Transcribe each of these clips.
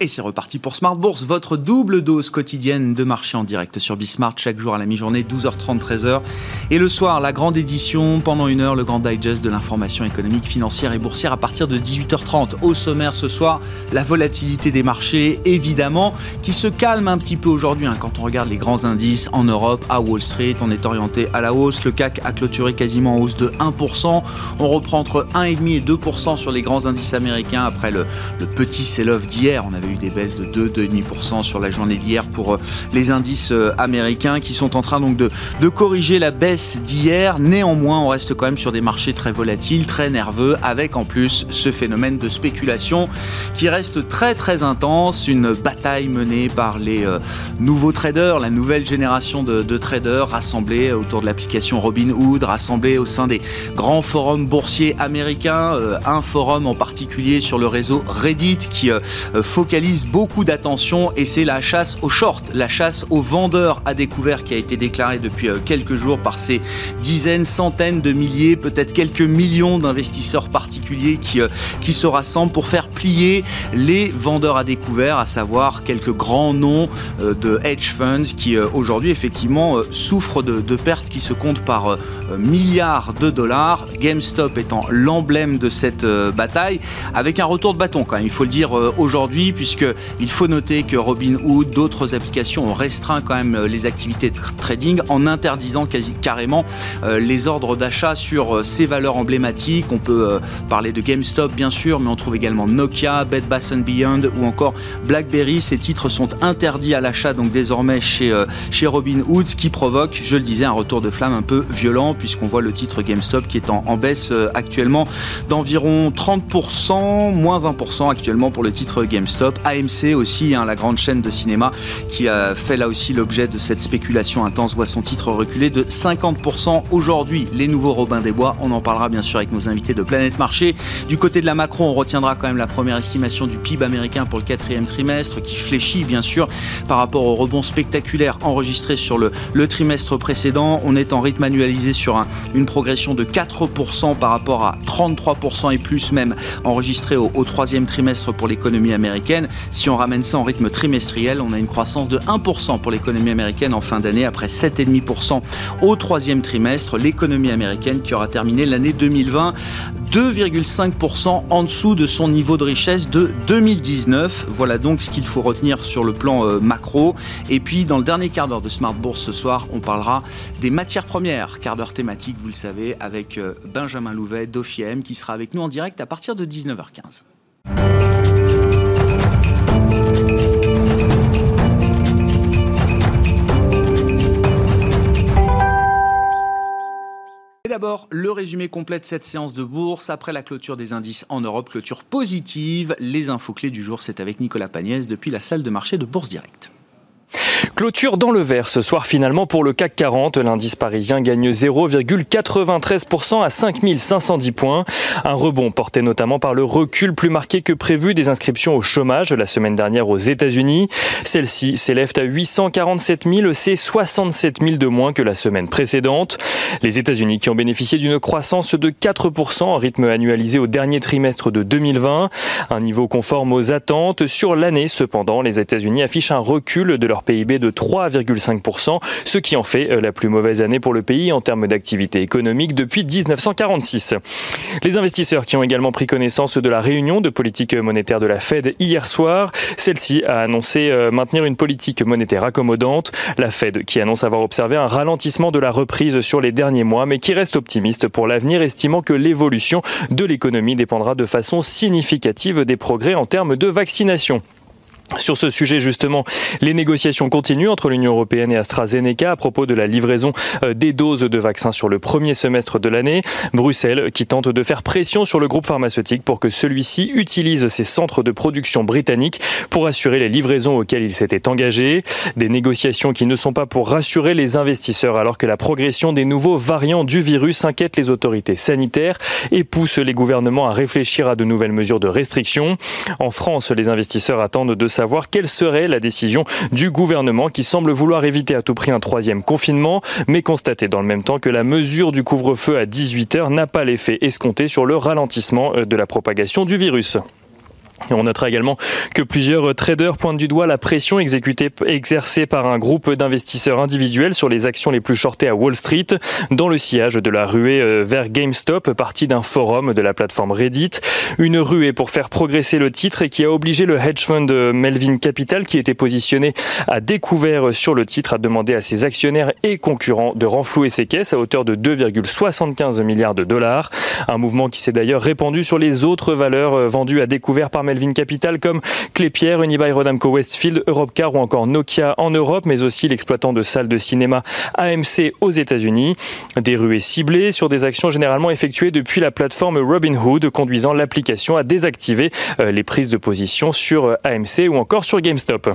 Et c'est reparti pour Smart Bourse, votre double dose quotidienne de marché en direct sur Bismart, chaque jour à la mi-journée, 12h30, 13h. Et le soir, la grande édition, pendant une heure, le grand digest de l'information économique, financière et boursière à partir de 18h30. Au sommaire ce soir, la volatilité des marchés, évidemment, qui se calme un petit peu aujourd'hui. Hein, quand on regarde les grands indices en Europe, à Wall Street, on est orienté à la hausse. Le CAC a clôturé quasiment en hausse de 1%. On reprend entre 1,5 et 2% sur les grands indices américains après le, petit sell-off d'hier. Eu des baisses de 2-2,5% sur la journée d'hier pour euh, les indices euh, américains qui sont en train donc de, de corriger la baisse d'hier. Néanmoins, on reste quand même sur des marchés très volatiles, très nerveux, avec en plus ce phénomène de spéculation qui reste très très intense. Une bataille menée par les euh, nouveaux traders, la nouvelle génération de, de traders rassemblés autour de l'application Robinhood, rassemblés au sein des grands forums boursiers américains. un forum en particulier sur le réseau Reddit qui focalise beaucoup d'attention et c'est la chasse aux short, la chasse aux vendeurs à découvert qui a été déclarée depuis euh, quelques jours par ces dizaines, centaines de milliers, peut-être quelques millions d'investisseurs particuliers qui, euh, qui se rassemblent pour faire plier les vendeurs à découvert, à savoir quelques grands noms euh, de hedge funds qui aujourd'hui effectivement souffrent de, de, pertes qui se comptent par milliards de dollars. GameStop étant l'emblème de cette bataille, avec un retour de bâton quand même, il faut le dire aujourd'hui, puisque il faut noter que Robinhood, d'autres applications ont restreint quand même euh, les activités de trading en interdisant quasi carrément euh, les ordres d'achat sur euh, ces valeurs emblématiques. On peut parler de GameStop bien sûr, mais on trouve également Nokia, Bed Bath Beyond ou encore BlackBerry. Ces titres sont interdits à l'achat donc désormais chez chez Robinhood, ce qui provoque, je le disais, un retour de flamme un peu violent puisqu'on voit le titre GameStop qui est en, en baisse actuellement d'environ 30%, moins 20% actuellement pour le titre GameStop. AMC aussi, hein, la grande chaîne de cinéma qui a fait là aussi l'objet de cette spéculation intense, voit son titre reculer de 50% aujourd'hui. Les nouveaux Robin des Bois, on en parlera bien sûr avec nos invités de Planète Marché. Du côté de la Macron, on retiendra quand même la première estimation du PIB américain pour le quatrième trimestre qui fléchit bien sûr par rapport au rebond spectaculaire enregistré sur le, trimestre précédent. On est en rythme annualisé sur un, une progression de 4% par rapport à 33% et plus même enregistré au, au troisième trimestre pour l'économie américaine. Si on ramène ça en rythme trimestriel, on a une croissance de 1% pour l'économie américaine en fin d'année, après 7,5% au troisième trimestre. L'économie américaine qui aura terminé l'année 2020 2,5% en dessous de son niveau de richesse de 2019. Voilà donc ce qu'il faut retenir sur le plan euh, macro. Et puis dans le dernier quart d'heure de Smart Bourse ce soir, on parlera des matières premières. Quart d'heure thématique, vous le savez, avec euh, Benjamin Louvet d'Ofiem qui sera avec nous en direct à partir de 19h15. Et d'abord, le résumé complet de cette séance de bourse après la clôture des indices en Europe, clôture positive. Les infos clés du jour, c'est avec Nicolas Pagnès depuis la salle de marché de Bourse Direct. Clôture dans le vert ce soir finalement pour le CAC 40. L'indice parisien gagne 0,93% à 5510 points. Un rebond porté notamment par le recul plus marqué que prévu des inscriptions au chômage la semaine dernière aux États-Unis. Celle-ci s'élève à 847 000, c'est 67 000 de moins que la semaine précédente. Les États-Unis qui ont bénéficié d'une croissance de 4% en rythme annualisé au dernier trimestre de 2020. Un niveau conforme aux attentes. Sur l'année cependant, les États-Unis affichent un recul de leur PIB de 3,5%, ce qui en fait euh, la plus mauvaise année pour le pays en termes d'activité économique depuis 1946. Les investisseurs qui ont également pris connaissance de la réunion de politique monétaire de la Fed hier soir, celle-ci a annoncé euh, maintenir une politique monétaire accommodante. La Fed qui annonce avoir observé un ralentissement de la reprise sur les derniers mois, mais qui reste optimiste pour l'avenir, estimant que l'évolution de l'économie dépendra de façon significative des progrès en termes de vaccination. Sur ce sujet, justement, les négociations continuent entre l'Union européenne et AstraZeneca à propos de la livraison euh, des doses de vaccins sur le premier semestre de l'année. Bruxelles qui tente de faire pression sur le groupe pharmaceutique pour que celui-ci utilise ses centres de production britanniques pour assurer les livraisons auxquelles il s'était engagé. Des négociations qui ne sont pas pour rassurer les investisseurs alors que la progression des nouveaux variants du virus inquiète les autorités sanitaires et pousse les gouvernements à réfléchir à de nouvelles mesures de restriction. En France, les investisseurs attendent de savoir quelle serait la décision du gouvernement qui semble vouloir éviter à tout prix un troisième confinement, mais constater dans le même temps que la mesure du couvre-feu à 18h n'a pas l'effet escompté sur le ralentissement euh, de la propagation du virus. On notera également que plusieurs traders pointent du doigt la pression exercée par un groupe d'investisseurs individuels sur les actions les plus shortées à Wall Street dans le sillage de la ruée euh, vers GameStop, partie d'un forum de la plateforme Reddit. Une ruée pour faire progresser le titre et qui a obligé le hedge fund euh, Melvin Capital, qui était positionné à découvert sur le titre, à demander à ses actionnaires et concurrents de renflouer ses caisses à hauteur de 2,75 milliards de dollars. Un mouvement qui s'est d'ailleurs répandu sur les autres valeurs euh, vendues à découvert par Melvin Capital comme Clépierre, Unibail Rodamco Westfield, Europcar ou encore Nokia en Europe, mais aussi l'exploitant de salles de cinéma AMC aux États-Unis. Des ruées ciblées sur des actions généralement effectuées depuis la plateforme Robinhood, conduisant l'application à désactiver euh, les prises de position sur euh, AMC ou encore sur GameStop.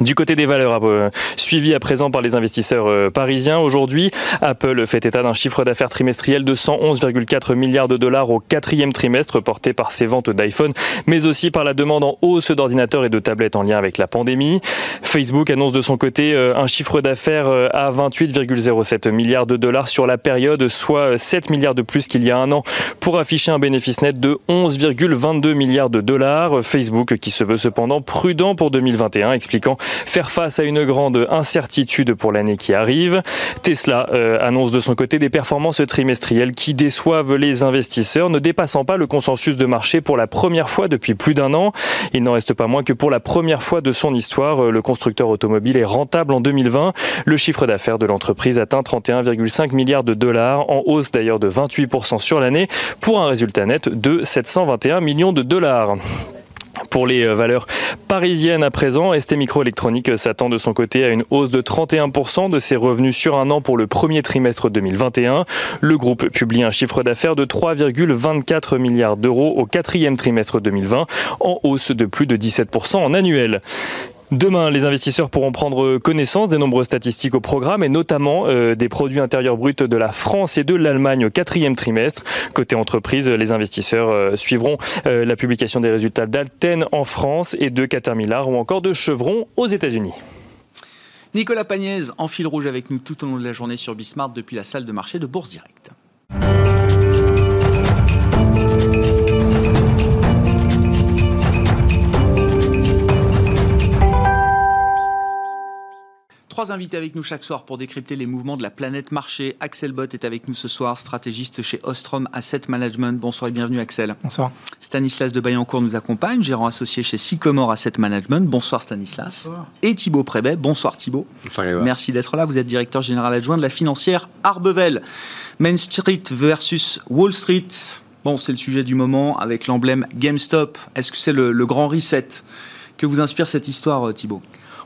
Du côté des valeurs euh, suivies à présent par les investisseurs euh, parisiens, aujourd'hui, Apple fait état d'un chiffre d'affaires trimestriel de 111,4 milliards de dollars au quatrième trimestre, porté par ses ventes d'iPhone, mais aussi par la demande en hausse d'ordinateurs et de tablettes en lien avec la pandémie. Facebook annonce de son côté euh, un chiffre d'affaires à 28,07 milliards de dollars sur la période, soit 7 milliards de plus qu'il y a un an, pour afficher un bénéfice net de 11,22 milliards de dollars. Facebook qui se veut cependant prudent pour 2021, expliquant faire face à une grande incertitude pour l'année qui arrive. Tesla euh, annonce de son côté des performances trimestrielles qui déçoivent les investisseurs, ne dépassant pas le consensus de marché pour la première fois depuis plus d'un an. Il n'en reste pas moins que pour la première fois de son histoire, euh, le constructeur automobile est rentable en 2020. Le chiffre d'affaires de l'entreprise atteint 31,5 milliards de dollars, en hausse d'ailleurs de 28% sur l'année, pour un résultat net de 721 millions de dollars. Pour les euh, valeurs parisiennes à présent, ST Microélectronique s'attend de son côté à une hausse de 31% de ses revenus sur un an pour le premier trimestre 2021. Le groupe publie un chiffre d'affaires de 3,24 milliards d'euros au quatrième trimestre 2020, en hausse de plus de 17% en annuel. Demain, les investisseurs pourront prendre connaissance des nombreuses statistiques au programme et notamment euh, des produits intérieurs bruts de la France et de l'Allemagne au quatrième trimestre. Côté entreprise, les investisseurs euh, suivront euh, la publication des résultats d'Alten en France et de Caterpillar ou encore de Chevron aux États-Unis. Nicolas Pagnès en fil rouge avec nous tout au long de la journée sur Bismart depuis la salle de marché de Bourse Direct. Trois invités avec nous chaque soir pour décrypter les mouvements de la planète marché. Axel Bott est avec nous ce soir, stratégiste chez Ostrom Asset Management. Bonsoir et bienvenue Axel. Bonsoir. Stanislas de Bayancourt nous accompagne, gérant associé chez Sycomore Asset Management. Bonsoir Stanislas. Bonsoir. Et Thibaut Prébet. Bonsoir Thibaut. Bonsoir, Merci d'être là. Vous êtes directeur général adjoint de la financière Arbevel. Main Street versus Wall Street. Bon, c'est le sujet du moment avec l'emblème GameStop. Est-ce que c'est le, le grand reset? Que vous inspire cette histoire, Thibaut?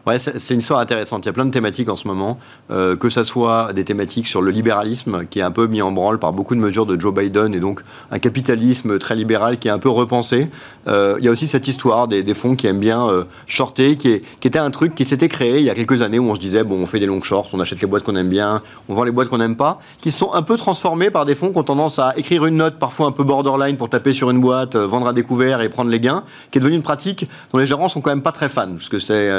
Ouais, c'est une histoire intéressante. Il y a plein de thématiques en ce moment, euh, que ce soit des thématiques sur le libéralisme, qui est un peu mis en branle par beaucoup de mesures de Joe Biden, et donc un capitalisme très libéral qui est un peu repensé. Euh, il y a aussi cette histoire des, fonds qui aiment bien euh, shorter, qui, est, qui, était un truc qui s'était créé il y a quelques années où on se disait, bon, on fait des longs shorts, on achète les boîtes qu'on aime bien, on vend les boîtes qu'on n'aime pas, qui sont un peu transformés par des fonds qui ont tendance à écrire une note parfois un peu borderline pour taper sur une boîte, vendre à découvert et prendre les gains, qui est devenue une pratique dont les gérants sont quand même pas très fans, parce que c'est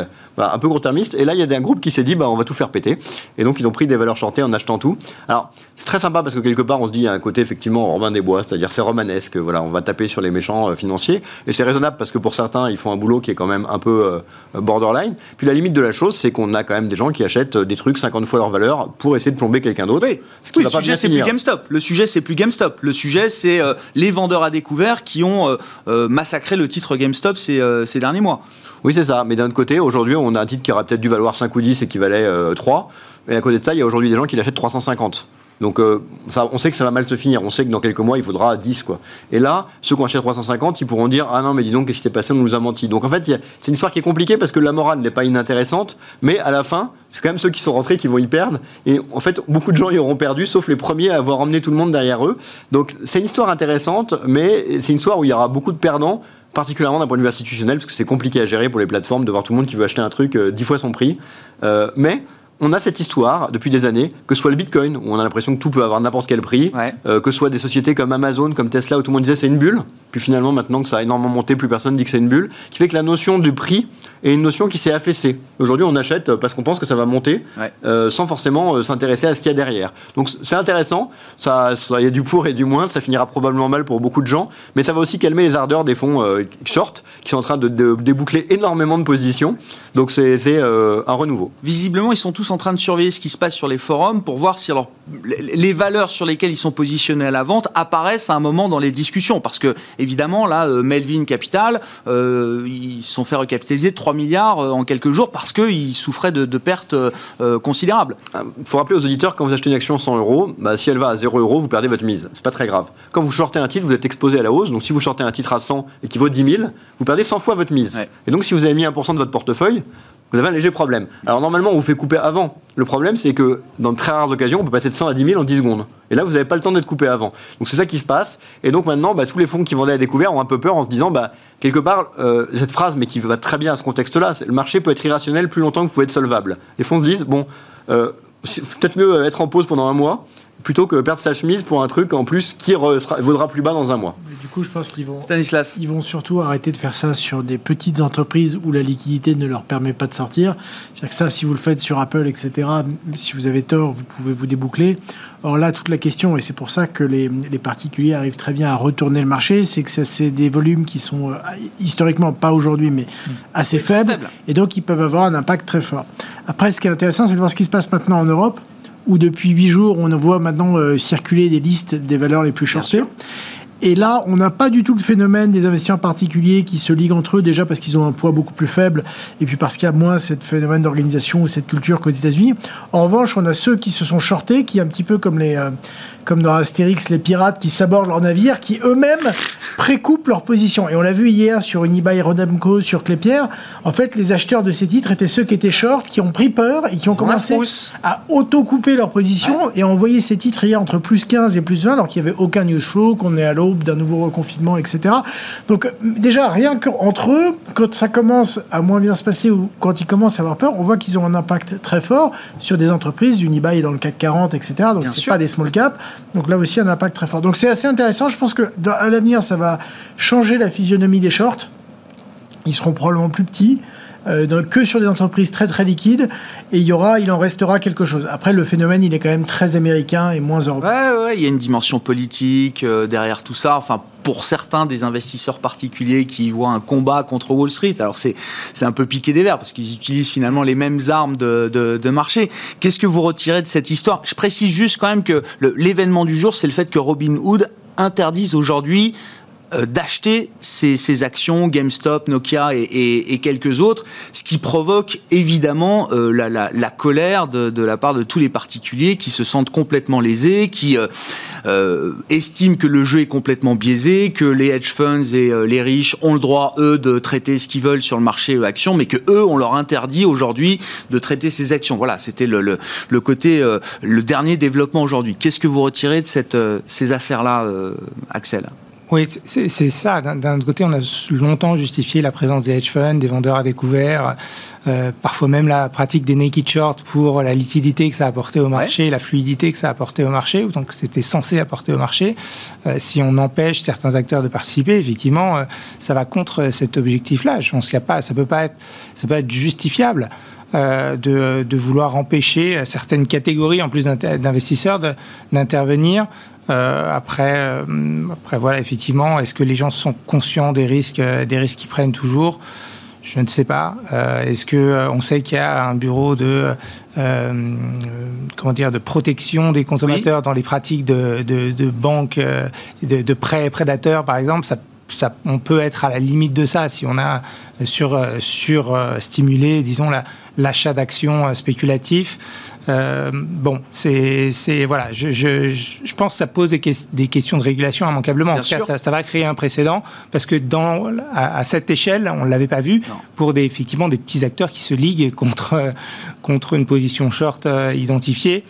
un peu gros-termiste. Et là, il y a un groupe qui s'est dit, bah, on va tout faire péter. Et donc, ils ont pris des valeurs shortées en achetant tout. Alors, c'est très sympa parce que quelque part, on se dit, il y a un côté effectivement Robin des Bois, c'est-à-dire c'est romanesque. Voilà, on va taper sur les méchants euh, financiers. Et c'est raisonnable parce que pour certains, ils font un boulot qui est quand même un peu euh, borderline. Puis la limite de la chose, c'est qu'on a quand même des gens qui achètent des trucs 50 fois leur valeur pour essayer de plomber quelqu'un d'autre. Oui, ce qui le sujet, c'est plus GameStop. Le sujet, c'est plus GameStop. Le sujet, c'est euh, les vendeurs à découvert qui ont massacré le titre GameStop ces, ces derniers mois. Oui, c'est ça. Mais d'un autre côté, aujourd'hui, on a un titre qui aurait peut-être dû valoir 5 ou 10 et qui valait 3. Et à côté de ça, il y a aujourd'hui des gens qui l'achètent 350. Donc euh, ça, on sait que ça va mal se finir. On sait que dans quelques mois, il faudra 10. Quoi. Et là, ceux qui ont acheté 350, ils pourront dire Ah non, mais dis donc, qu'est-ce qui s'est passé? On nous a menti. Donc en fait, c'est une histoire qui est compliquée parce que la morale n'est pas inintéressante. Mais à la fin, c'est quand même ceux qui sont rentrés qui vont y perdre. Et en fait, beaucoup de gens y auront perdu, sauf les premiers à avoir emmené tout le monde derrière eux. Donc c'est une histoire intéressante, mais c'est une histoire où il y aura beaucoup de perdants particulièrement d'un point de vue institutionnel, parce que c'est compliqué à gérer pour les plateformes de voir tout le monde qui veut acheter un truc euh, dix fois son prix. Euh, mais on a cette histoire depuis des années, que ce soit le Bitcoin, où on a l'impression que tout peut avoir n'importe quel prix, euh, que ce soit des sociétés comme Amazon, comme Tesla, où tout le monde disait c'est une bulle, puis finalement maintenant que ça a énormément monté, plus personne dit que c'est une bulle, qui fait que la notion du prix est une notion qui s'est affaissée. Aujourd'hui, on achète parce qu'on pense que ça va monter, euh, sans forcément euh, s'intéresser à ce qu'il y a derrière. Donc c'est intéressant, ça, il y a du pour et du moins, ça finira probablement mal pour beaucoup de gens, mais ça va aussi calmer les ardeurs des fonds short, qui sont en train de, déboucler énormément de positions. Donc c'est un renouveau. Visiblement, ils sont tous en train de surveiller ce qui se passe sur les forums pour voir si alors, les valeurs sur lesquelles ils sont positionnés à la vente apparaissent à un moment dans les discussions. Parce que, évidemment, là, euh, Melvin Capital, euh, ils se sont fait recapitaliser de 3 milliards euh, en quelques jours parce qu'ils souffraient de, pertes considérables. Il faut rappeler aux auditeurs, quand vous achetez une action 100 euros, bah, si elle va à 0 euros, vous perdez votre mise. C'est pas très grave. Quand vous shortez un titre, vous êtes exposé à la hausse. Donc si vous shortez un titre à 100 et qui vaut 10 000, vous perdez 100 fois votre mise. Et donc si vous avez mis 1% de votre portefeuille, vous avez un léger problème. Alors normalement, on vous fait couper avant. Le problème, c'est que dans de très rares occasions, on peut passer de 100 à 10 000 en 10 secondes. Et là, vous n'avez pas le temps d'être coupé avant. Donc c'est ça qui se passe. Et donc maintenant, bah, tous les fonds qui vendaient à découvert ont un peu peur en se disant, bah, quelque part, euh, cette phrase, mais qui va très bien à ce contexte-là, le marché peut être irrationnel plus longtemps que vous pouvez être solvable. Les fonds se disent, bon, euh, peut-être mieux être en pause pendant un mois plutôt que perdre sa chemise pour un truc en plus qui vaudra plus bas dans un mois. du coup, je pense qu'ils vont, Stanislas. ils vont surtout arrêter de faire ça sur des petites entreprises où la liquidité ne leur permet pas de sortir. C'est-à-dire que ça, si vous le faites sur Apple, etc., si vous avez tort, vous pouvez vous déboucler. Or là, toute la question, et c'est pour ça que les, particuliers arrivent très bien à retourner le marché, c'est que c'est des volumes qui sont euh, historiquement, pas aujourd'hui, mais assez faibles, et donc ils peuvent avoir un impact très fort. Après, ce qui est intéressant, c'est de voir ce qui se passe maintenant en Europe où depuis huit jours, on voit maintenant euh, circuler des listes des valeurs les plus shortées. Et là, on n'a pas du tout le phénomène des investisseurs particuliers qui se liguent entre eux, déjà parce qu'ils ont un poids beaucoup plus faible, et puis parce qu'il y a moins ce phénomène d'organisation ou cette culture qu'aux États-Unis. En revanche, on a ceux qui se sont shortés, qui un petit peu comme les, euh, comme dans Astérix, les pirates qui sabordent leurs navires, qui eux-mêmes précoupent leur position. Et on l'a vu hier sur Unibail Rodamco, sur Clépierre. En fait, les acheteurs de ces titres étaient ceux qui étaient short, qui ont pris peur et qui ont commencé à auto-couper leur position et envoyer ces titres hier entre plus 15 et plus 20, alors qu'il n'y avait aucun news flow, qu'on est à l'aube d'un nouveau reconfinement, etc. Donc, déjà, rien qu'entre eux, quand ça commence à moins bien se passer ou quand ils commencent à avoir peur, on voit qu'ils ont un impact très fort sur des entreprises. Unibail dans le CAC 40, etc. Donc, c'est pas des small caps. Donc là aussi, un impact très fort. Donc c'est assez intéressant. Je pense que à l'avenir, ça va changer la physionomie des shorts. Ils seront probablement plus petits. Euh, que sur des entreprises très très liquides et il y aura, il en restera quelque chose. Après, le phénomène, il est quand même très américain et moins européen. Ouais, il y a une dimension politique euh, derrière tout ça. Enfin, pour certains des investisseurs particuliers qui voient un combat contre Wall Street. Alors c'est un peu piqué des verres parce qu'ils utilisent finalement les mêmes armes de, de, de marché. Qu'est-ce que vous retirez de cette histoire? Je précise juste quand même que l'événement du jour, c'est le fait que Robin Hood interdise aujourd'hui d'acheter ces, actions, GameStop, Nokia et, quelques autres, ce qui provoque évidemment euh, la, colère de, la part de tous les particuliers qui se sentent complètement lésés, qui euh, estiment que le jeu est complètement biaisé, que les hedge funds et les riches ont le droit, eux, de traiter ce qu'ils veulent sur le marché actions, mais que eux, on leur interdit aujourd'hui de traiter ces actions. Voilà, c'était le, le, côté, le dernier développement aujourd'hui. Qu'est-ce que vous retirez de cette, ces affaires-là, Axel? Oui, c'est ça. D'un autre côté, on a longtemps justifié la présence des hedge funds, des vendeurs à découvert, euh, parfois même la pratique des naked shorts pour la liquidité que ça apportait au marché, la fluidité que ça apportait au marché, donc c'était censé apporter au marché. Euh, si on empêche certains acteurs de participer, effectivement, euh, ça va contre cet objectif-là. Je pense qu'il y a pas, ça peut pas être, ça peut être justifiable. de, de, vouloir empêcher certaines catégories, en plus d'investisseurs, d'intervenir euh, après, euh, après, voilà, effectivement, est-ce que les gens sont conscients des risques, euh, des risques qu'ils prennent toujours? Je ne sais pas. est-ce que on sait qu'il y a un bureau de comment dire de protection des consommateurs dans les pratiques de, de, de banques, de, de prêts prédateurs, par exemple? Ça, ça, on peut être à la limite de ça si on a sur, sur stimulé, disons, l'achat d'actions spéculatifs. Euh, bon, c'est voilà, je, je, je, pense que ça pose des, des questions de régulation immanquablement. en tout cas, ça, ça, va créer un précédent parce que dans à, cette échelle, on ne l'avait pas vu pour des effectivement des petits acteurs qui se liguent contre contre une position short euh, identifiée.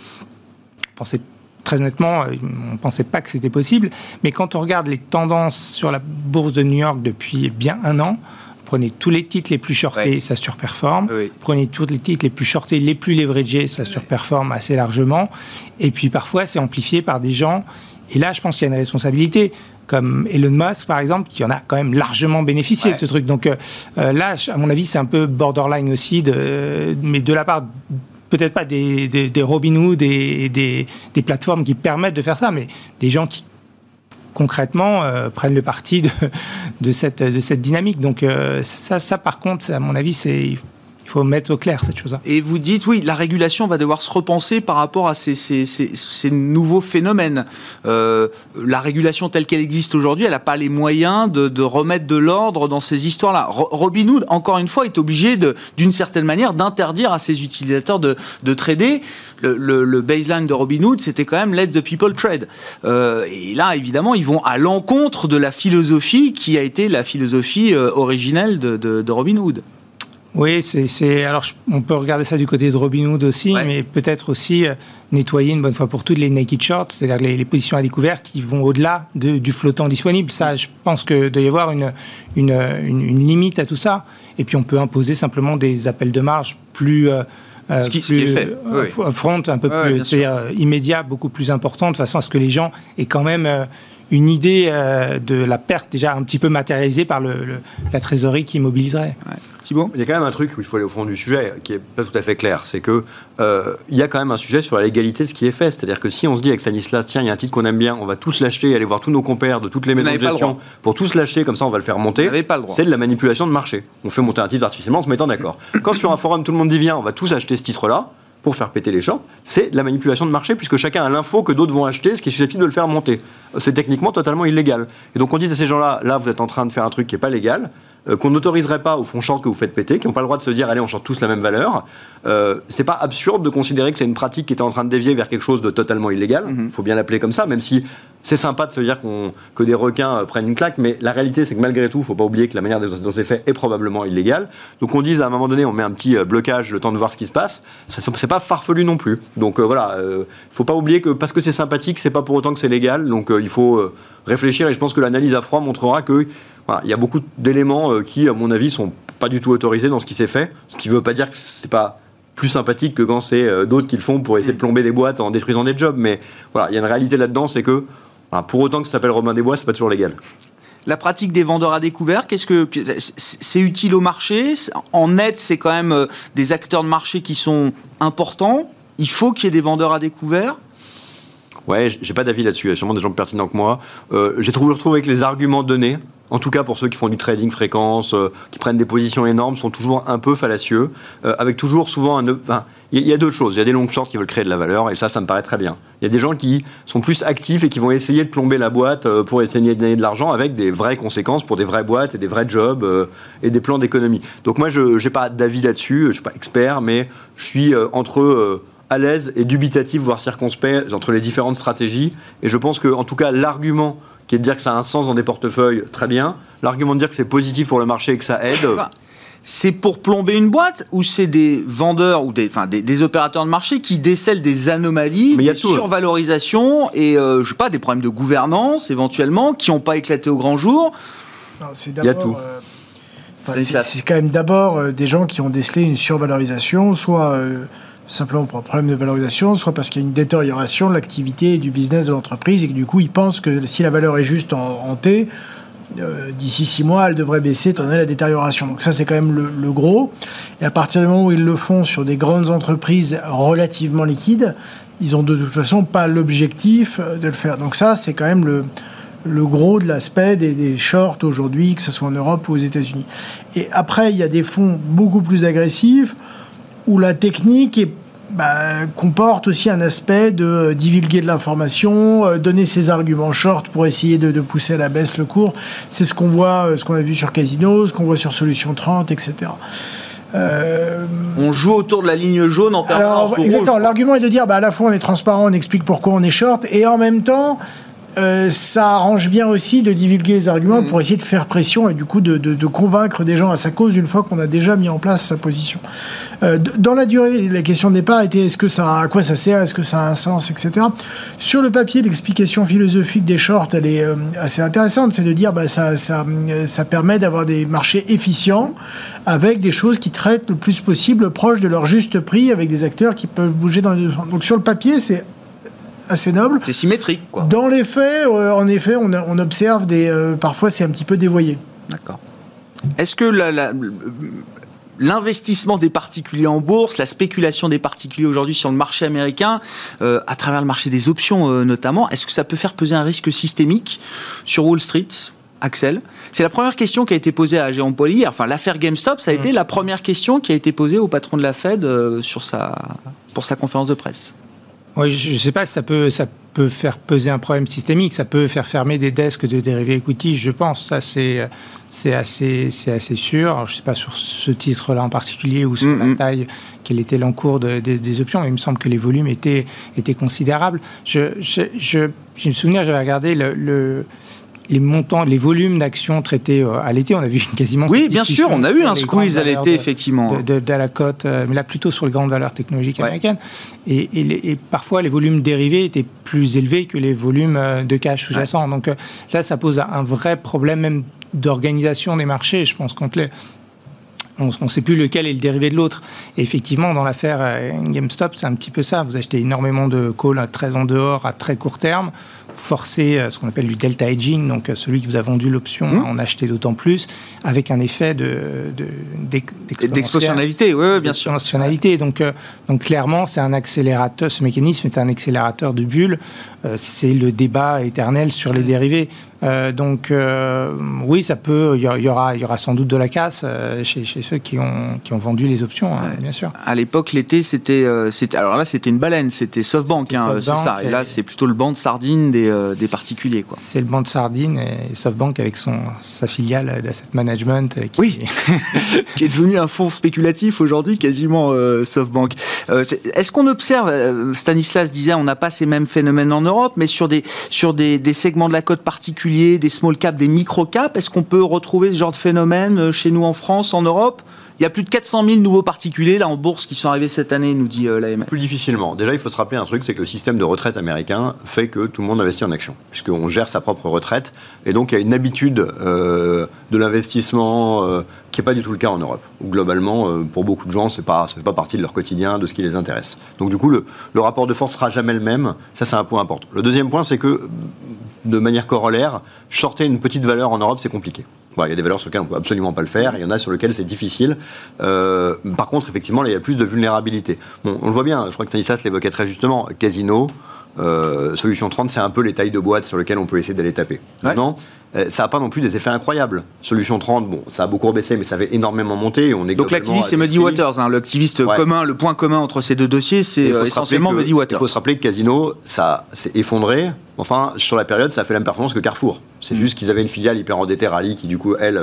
Pensait très honnêtement, euh, on ne pensait pas que c'était possible. Mais quand on regarde les tendances sur la bourse de New York depuis bien un an, Prenez tous les titres les plus shortés, ça surperforme. Prenez tous les titres les plus shortés, les plus leveragés, ça surperforme assez largement. Et puis parfois, c'est amplifié par des gens. Et là, je pense qu'il y a une responsabilité comme Elon Musk, par exemple, qui en a quand même largement bénéficié de ce truc. Donc euh, euh, là, à mon avis, c'est un peu borderline aussi, de, mais de la part peut-être pas des, des, des Robinhood et des, des, plateformes qui permettent de faire ça, mais des gens qui concrètement euh, prennent le parti de, cette dynamique. Donc euh, ça, ça, par contre, à mon avis, c'est il faut mettre au clair cette chose-là. Et vous dites, oui, la régulation va devoir se repenser par rapport à ces, nouveaux phénomènes. Euh, la régulation telle qu'elle existe aujourd'hui, elle n'a pas les moyens de, remettre de l'ordre dans ces histoires-là. Robinhood, encore une fois, est obligé, d'une certaine manière, d'interdire à ses utilisateurs de, de trader. Le, baseline de Robinhood, c'était quand même let the people trade. Euh, et là, évidemment, ils vont à l'encontre de la philosophie qui a été la philosophie euh, originelle de, de, de Robinhood. Oui, c'est alors on peut regarder ça du côté de Robinhood aussi, mais peut-être aussi euh, nettoyer une bonne fois pour toutes les naked shorts, c'est-à-dire les, positions à découvert qui vont au-delà de, du flottant disponible. Ça, je pense que doit y avoir une, une, une, limite à tout ça. Et puis on peut imposer simplement des appels de marge plus euh, euh ce, qui, plus, est fait. front, un peu plus, c'est-à-dire immédiat, beaucoup plus important, de façon à ce que les gens aient quand même une idée de la perte déjà un petit peu matérialisée par le, la trésorerie qui mobiliserait. Il y a quand même un truc où il faut aller au fond du sujet qui est pas tout à fait clair. C'est que euh, il y a quand même un sujet sur la légalité de ce qui est fait. C'est-à-dire que si on se dit avec Stanislas, tiens, il y a un titre qu'on aime bien, on va tous l'acheter, aller voir tous nos compères de toutes les maisons de gestion pour tous l'acheter, comme ça on va le faire monter. C'est de la manipulation de marché. On fait monter un titre artificiellement en se mettant d'accord. Quand sur un forum tout le monde dit viens, on va tous acheter ce titre-là pour faire péter les champs, c'est la manipulation de marché puisque chacun a l'info que d'autres vont acheter, ce qui est susceptible de le faire monter. C'est techniquement totalement illégal. Et donc on dit à ces gens-là, là vous êtes en train de faire un truc qui n'est pas légal, euh, qu'on n'autoriserait pas au fond short que vous faites péter, qui n'ont pas le droit de se dire allez on chante tous la même valeur. Euh, c'est pas absurde de considérer que c'est une pratique qui est en train de dévier vers quelque chose de totalement illégal. Il mhm. faut bien l'appeler comme ça, même si c'est sympa de se dire que des requins euh, prennent une claque, mais la réalité c'est que malgré tout, il faut pas oublier que la manière dont c'est fait est probablement illégale. Donc on dit à un moment donné, on met un petit blocage, le temps de voir ce qui se passe. C'est pas farfelu non plus. Donc voilà, il faut pas oublier que parce que c'est sympathique, c'est pas pour autant que c'est légal. Donc il faut réfléchir et je pense que l'analyse à froid montrera que il y a beaucoup d'éléments euh, qui, à mon avis, sont pas du tout autorisés dans ce qui s'est fait. Ce qui ne veut pas dire que c'est pas plus sympathique que quand c'est euh, d'autres qui le font pour essayer de plomber des boîtes en détruisant des jobs. Mais voilà, il y a une réalité là-dedans, c'est que pour autant que ça s'appelle Robin des Bois, c'est pas toujours légal. La pratique des vendeurs à découvert, qu'est-ce que c'est utile au marché? En net, c'est quand même euh, des acteurs de marché qui sont importants. Il faut qu'il y ait des vendeurs à découvert? Ouais, j'ai pas d'avis là-dessus. Il y a sûrement des gens plus pertinents que moi. j'ai trouvé retrouvé avec les arguments donnés en tout cas pour ceux qui font du trading fréquence, euh, qui prennent des positions énormes, sont toujours un peu fallacieux, euh, avec toujours souvent un... Il y, a deux choses. Il y a des longs shorts qui veulent créer de la valeur, et ça, ça me paraît très bien. Il y a des gens qui sont plus actifs et qui vont essayer de plomber la boîte euh, pour essayer de gagner de l'argent avec des vraies conséquences pour des vraies boîtes et des vrais jobs et des plans d'économie. Donc moi, je n'ai pas d'avis là-dessus, je ne suis pas expert, mais je suis entre à l'aise et dubitatif, voire circonspect, entre les différentes stratégies. Et je pense que, en tout cas, l'argument qui est de dire que ça a un sens dans des portefeuilles, très bien. L'argument de dire que c'est positif pour le marché et que ça aide. Bah, c'est pour plomber une boîte ou c'est des vendeurs ou des, enfin, des, opérateurs de marché qui décèlent des anomalies, des survalorisations et euh, je sais pas des problèmes de gouvernance éventuellement qui n'ont pas éclaté au grand jour? Il y a tout. Euh, c'est quand même d'abord euh, des gens qui ont décelé une survalorisation, soit simplement pour un problème de valorisation, soit parce qu'il y a une détérioration de l'activité et du business de l'entreprise et que du coup, ils pensent que si la valeur est juste en, T, euh, d'ici six mois, elle devrait baisser étant donné la détérioration. Donc ça, c'est quand même le, gros. Et à partir du moment où ils le font sur des grandes entreprises relativement liquides, ils ont de toute façon pas l'objectif euh, de le faire. Donc ça, c'est quand même le, le gros de l'aspect des, des, shorts aujourd'hui, que ce soit en Europe ou aux États-Unis. Et après, il y a des fonds beaucoup plus agressifs où la technique bah, comporte aussi un aspect de divulguer de l'information, euh, donner ses arguments short pour essayer de, pousser à la baisse le cours. C'est ce qu'on voit, euh, ce qu'on a vu sur Casino, ce qu'on voit sur Solution 30, etc. Euh, on joue autour de la ligne jaune en permanence. Exactement. L'argument est de dire, bah, à la fois on est transparent, on explique pourquoi on est short, et en même temps, euh, ça arrange bien aussi de divulguer les arguments pour essayer de faire pression et du coup de, de- de convaincre des gens à sa cause une fois qu'on a déjà mis en place sa position. Euh, dans la durée, la question de départ était est-ce que ça, à quoi ça sert, est-ce que ça a un sens, etc. Sur le papier, l'explication philosophique des shorts, elle est euh, assez intéressante, c'est de dire bah, ça, ça, ça permet d'avoir des marchés efficients avec des choses qui traitent le plus possible proche de leur juste prix, avec des acteurs qui peuvent bouger dans les deux sens. Donc sur le papier, c'est assez noble. C'est symétrique, quoi. Dans les faits, euh, en effet, on, a- on observe des. euh, parfois, c'est un petit peu dévoyé. D'accord. Est-ce que la- la- l'investissement des particuliers en bourse, la spéculation des particuliers aujourd'hui sur le marché américain, euh, à travers le marché des options euh, notamment, est-ce que ça peut faire peser un risque systémique sur Wall Street Axel? C'est la première question qui a été posée à Jérôme hier. Enfin, l'affaire GameStop, ça a été la première question qui a été posée au patron de la Fed euh, sur sa, pour sa conférence de presse. Oui, je ne sais pas si ça peut, ça peut faire peser un problème systémique, ça peut faire fermer des desks de dérivés equity, je pense. Ça, c'est, c'est, assez, c'est assez sûr. Alors, je ne sais pas sur ce titre-là en particulier ou sur Mm, la mm. taille, quel était l'encours de- des- des options, mais il me semble que les volumes étaient, étaient considérables. Je, je, je, j'ai me souvenir, j'avais regardé le, le- les montants, les volumes d'actions traitées euh, à l'été. On a vu quasiment. Oui, bien sûr, on a eu un squeeze à l'été, effectivement. de, de- de la cote, euh, mais là plutôt sur les grandes valeurs technologiques Ouais. américaines. Et, et les- et parfois, les volumes dérivés étaient plus élevés que les volumes euh, de cash sous-jacent. Donc là, ça pose un vrai problème même d'organisation des marchés. Je pense les- on ne sait plus lequel est le dérivé de l'autre. Et effectivement, dans l'affaire GameStop, c'est un petit peu ça. Vous achetez énormément de calls à très en dehors, à très court terme, forcez euh, ce qu'on appelle du delta hedging, donc euh, celui qui vous a vendu l'option Mmh. à en acheter d'autant plus, avec un effet de, de- d'ex- d'exponentielle- D'expositionnalité, oui, bien sûr. Donc, euh, donc clairement, c'est un accélérateur. Ce mécanisme est un accélérateur de bulles. Euh, c'est le débat éternel sur les dérivés. Euh, donc euh, oui, ça peut. Il y, aura, il y aura sans doute de la casse euh, chez, chez ceux qui ont, qui ont vendu les options, hein, Ouais. bien sûr. À l'époque, l'été, c'était, alors là, c'était une baleine, c'était SoftBank, hein, c'est ça. Et là, c'est plutôt le banc de sardines des, des particuliers, quoi. C'est le banc de sardines et SoftBank avec son, sa filiale d'asset management. Qui, Oui. qui est devenu un fonds spéculatif aujourd'hui, quasiment SoftBank. Est-ce qu'on observe, Stanislas disait, on n'a pas ces mêmes phénomènes en Europe, mais sur des, sur des, des segments de la cote particuliers, des small caps, des micro caps, est-ce qu'on peut retrouver ce genre de phénomène euh, chez nous en France, en Europe? Il y a plus de 400 000 nouveaux particuliers là en bourse qui sont arrivés cette année, nous dit euh, l'AMF. Plus difficilement. Déjà, il faut se rappeler un truc, c'est que le système de retraite américain fait que tout le monde investit en action, puisqu'on gère sa propre retraite. Et donc, il y a une habitude euh, de l'investissement euh, qui n'est pas du tout le cas en Europe, où globalement, euh, pour beaucoup de gens, ce n'est pas, pas partie de leur quotidien, de ce qui les intéresse. Donc, du coup, le, le rapport de force sera jamais le même. Ça, c'est un point important. Le deuxième point, c'est que, de manière corollaire, shorter une petite valeur en Europe, c'est compliqué. Il y a des valeurs sur lesquelles on ne peut absolument pas le faire, il y en a sur lesquelles c'est difficile. Euh, par contre, effectivement, là, il y a plus de vulnérabilité. On le voit bien, je crois que Stanislas l'évoquait très justement, Casino, euh, Solution 30, c'est un peu les tailles de boîte sur lesquelles on peut essayer d'aller taper. Ouais. Maintenant, euh, ça n'a pas non plus des effets incroyables. Solution 30, bon, ça a beaucoup baissé, mais ça avait énormément monté. et On est Donc l'activiste, c'est Muddy. Waters, hein, l'activiste Ouais. commun, le point commun entre ces deux dossiers, c'est euh, se essentiellement que- Muddy Waters. Il faut se rappeler que Casino, ça s'est effondré. Enfin, sur la période, ça a fait la même performance que Carrefour. C'est Mm. juste qu'ils avaient une filiale hyper endettée, Rally, qui du coup, elle,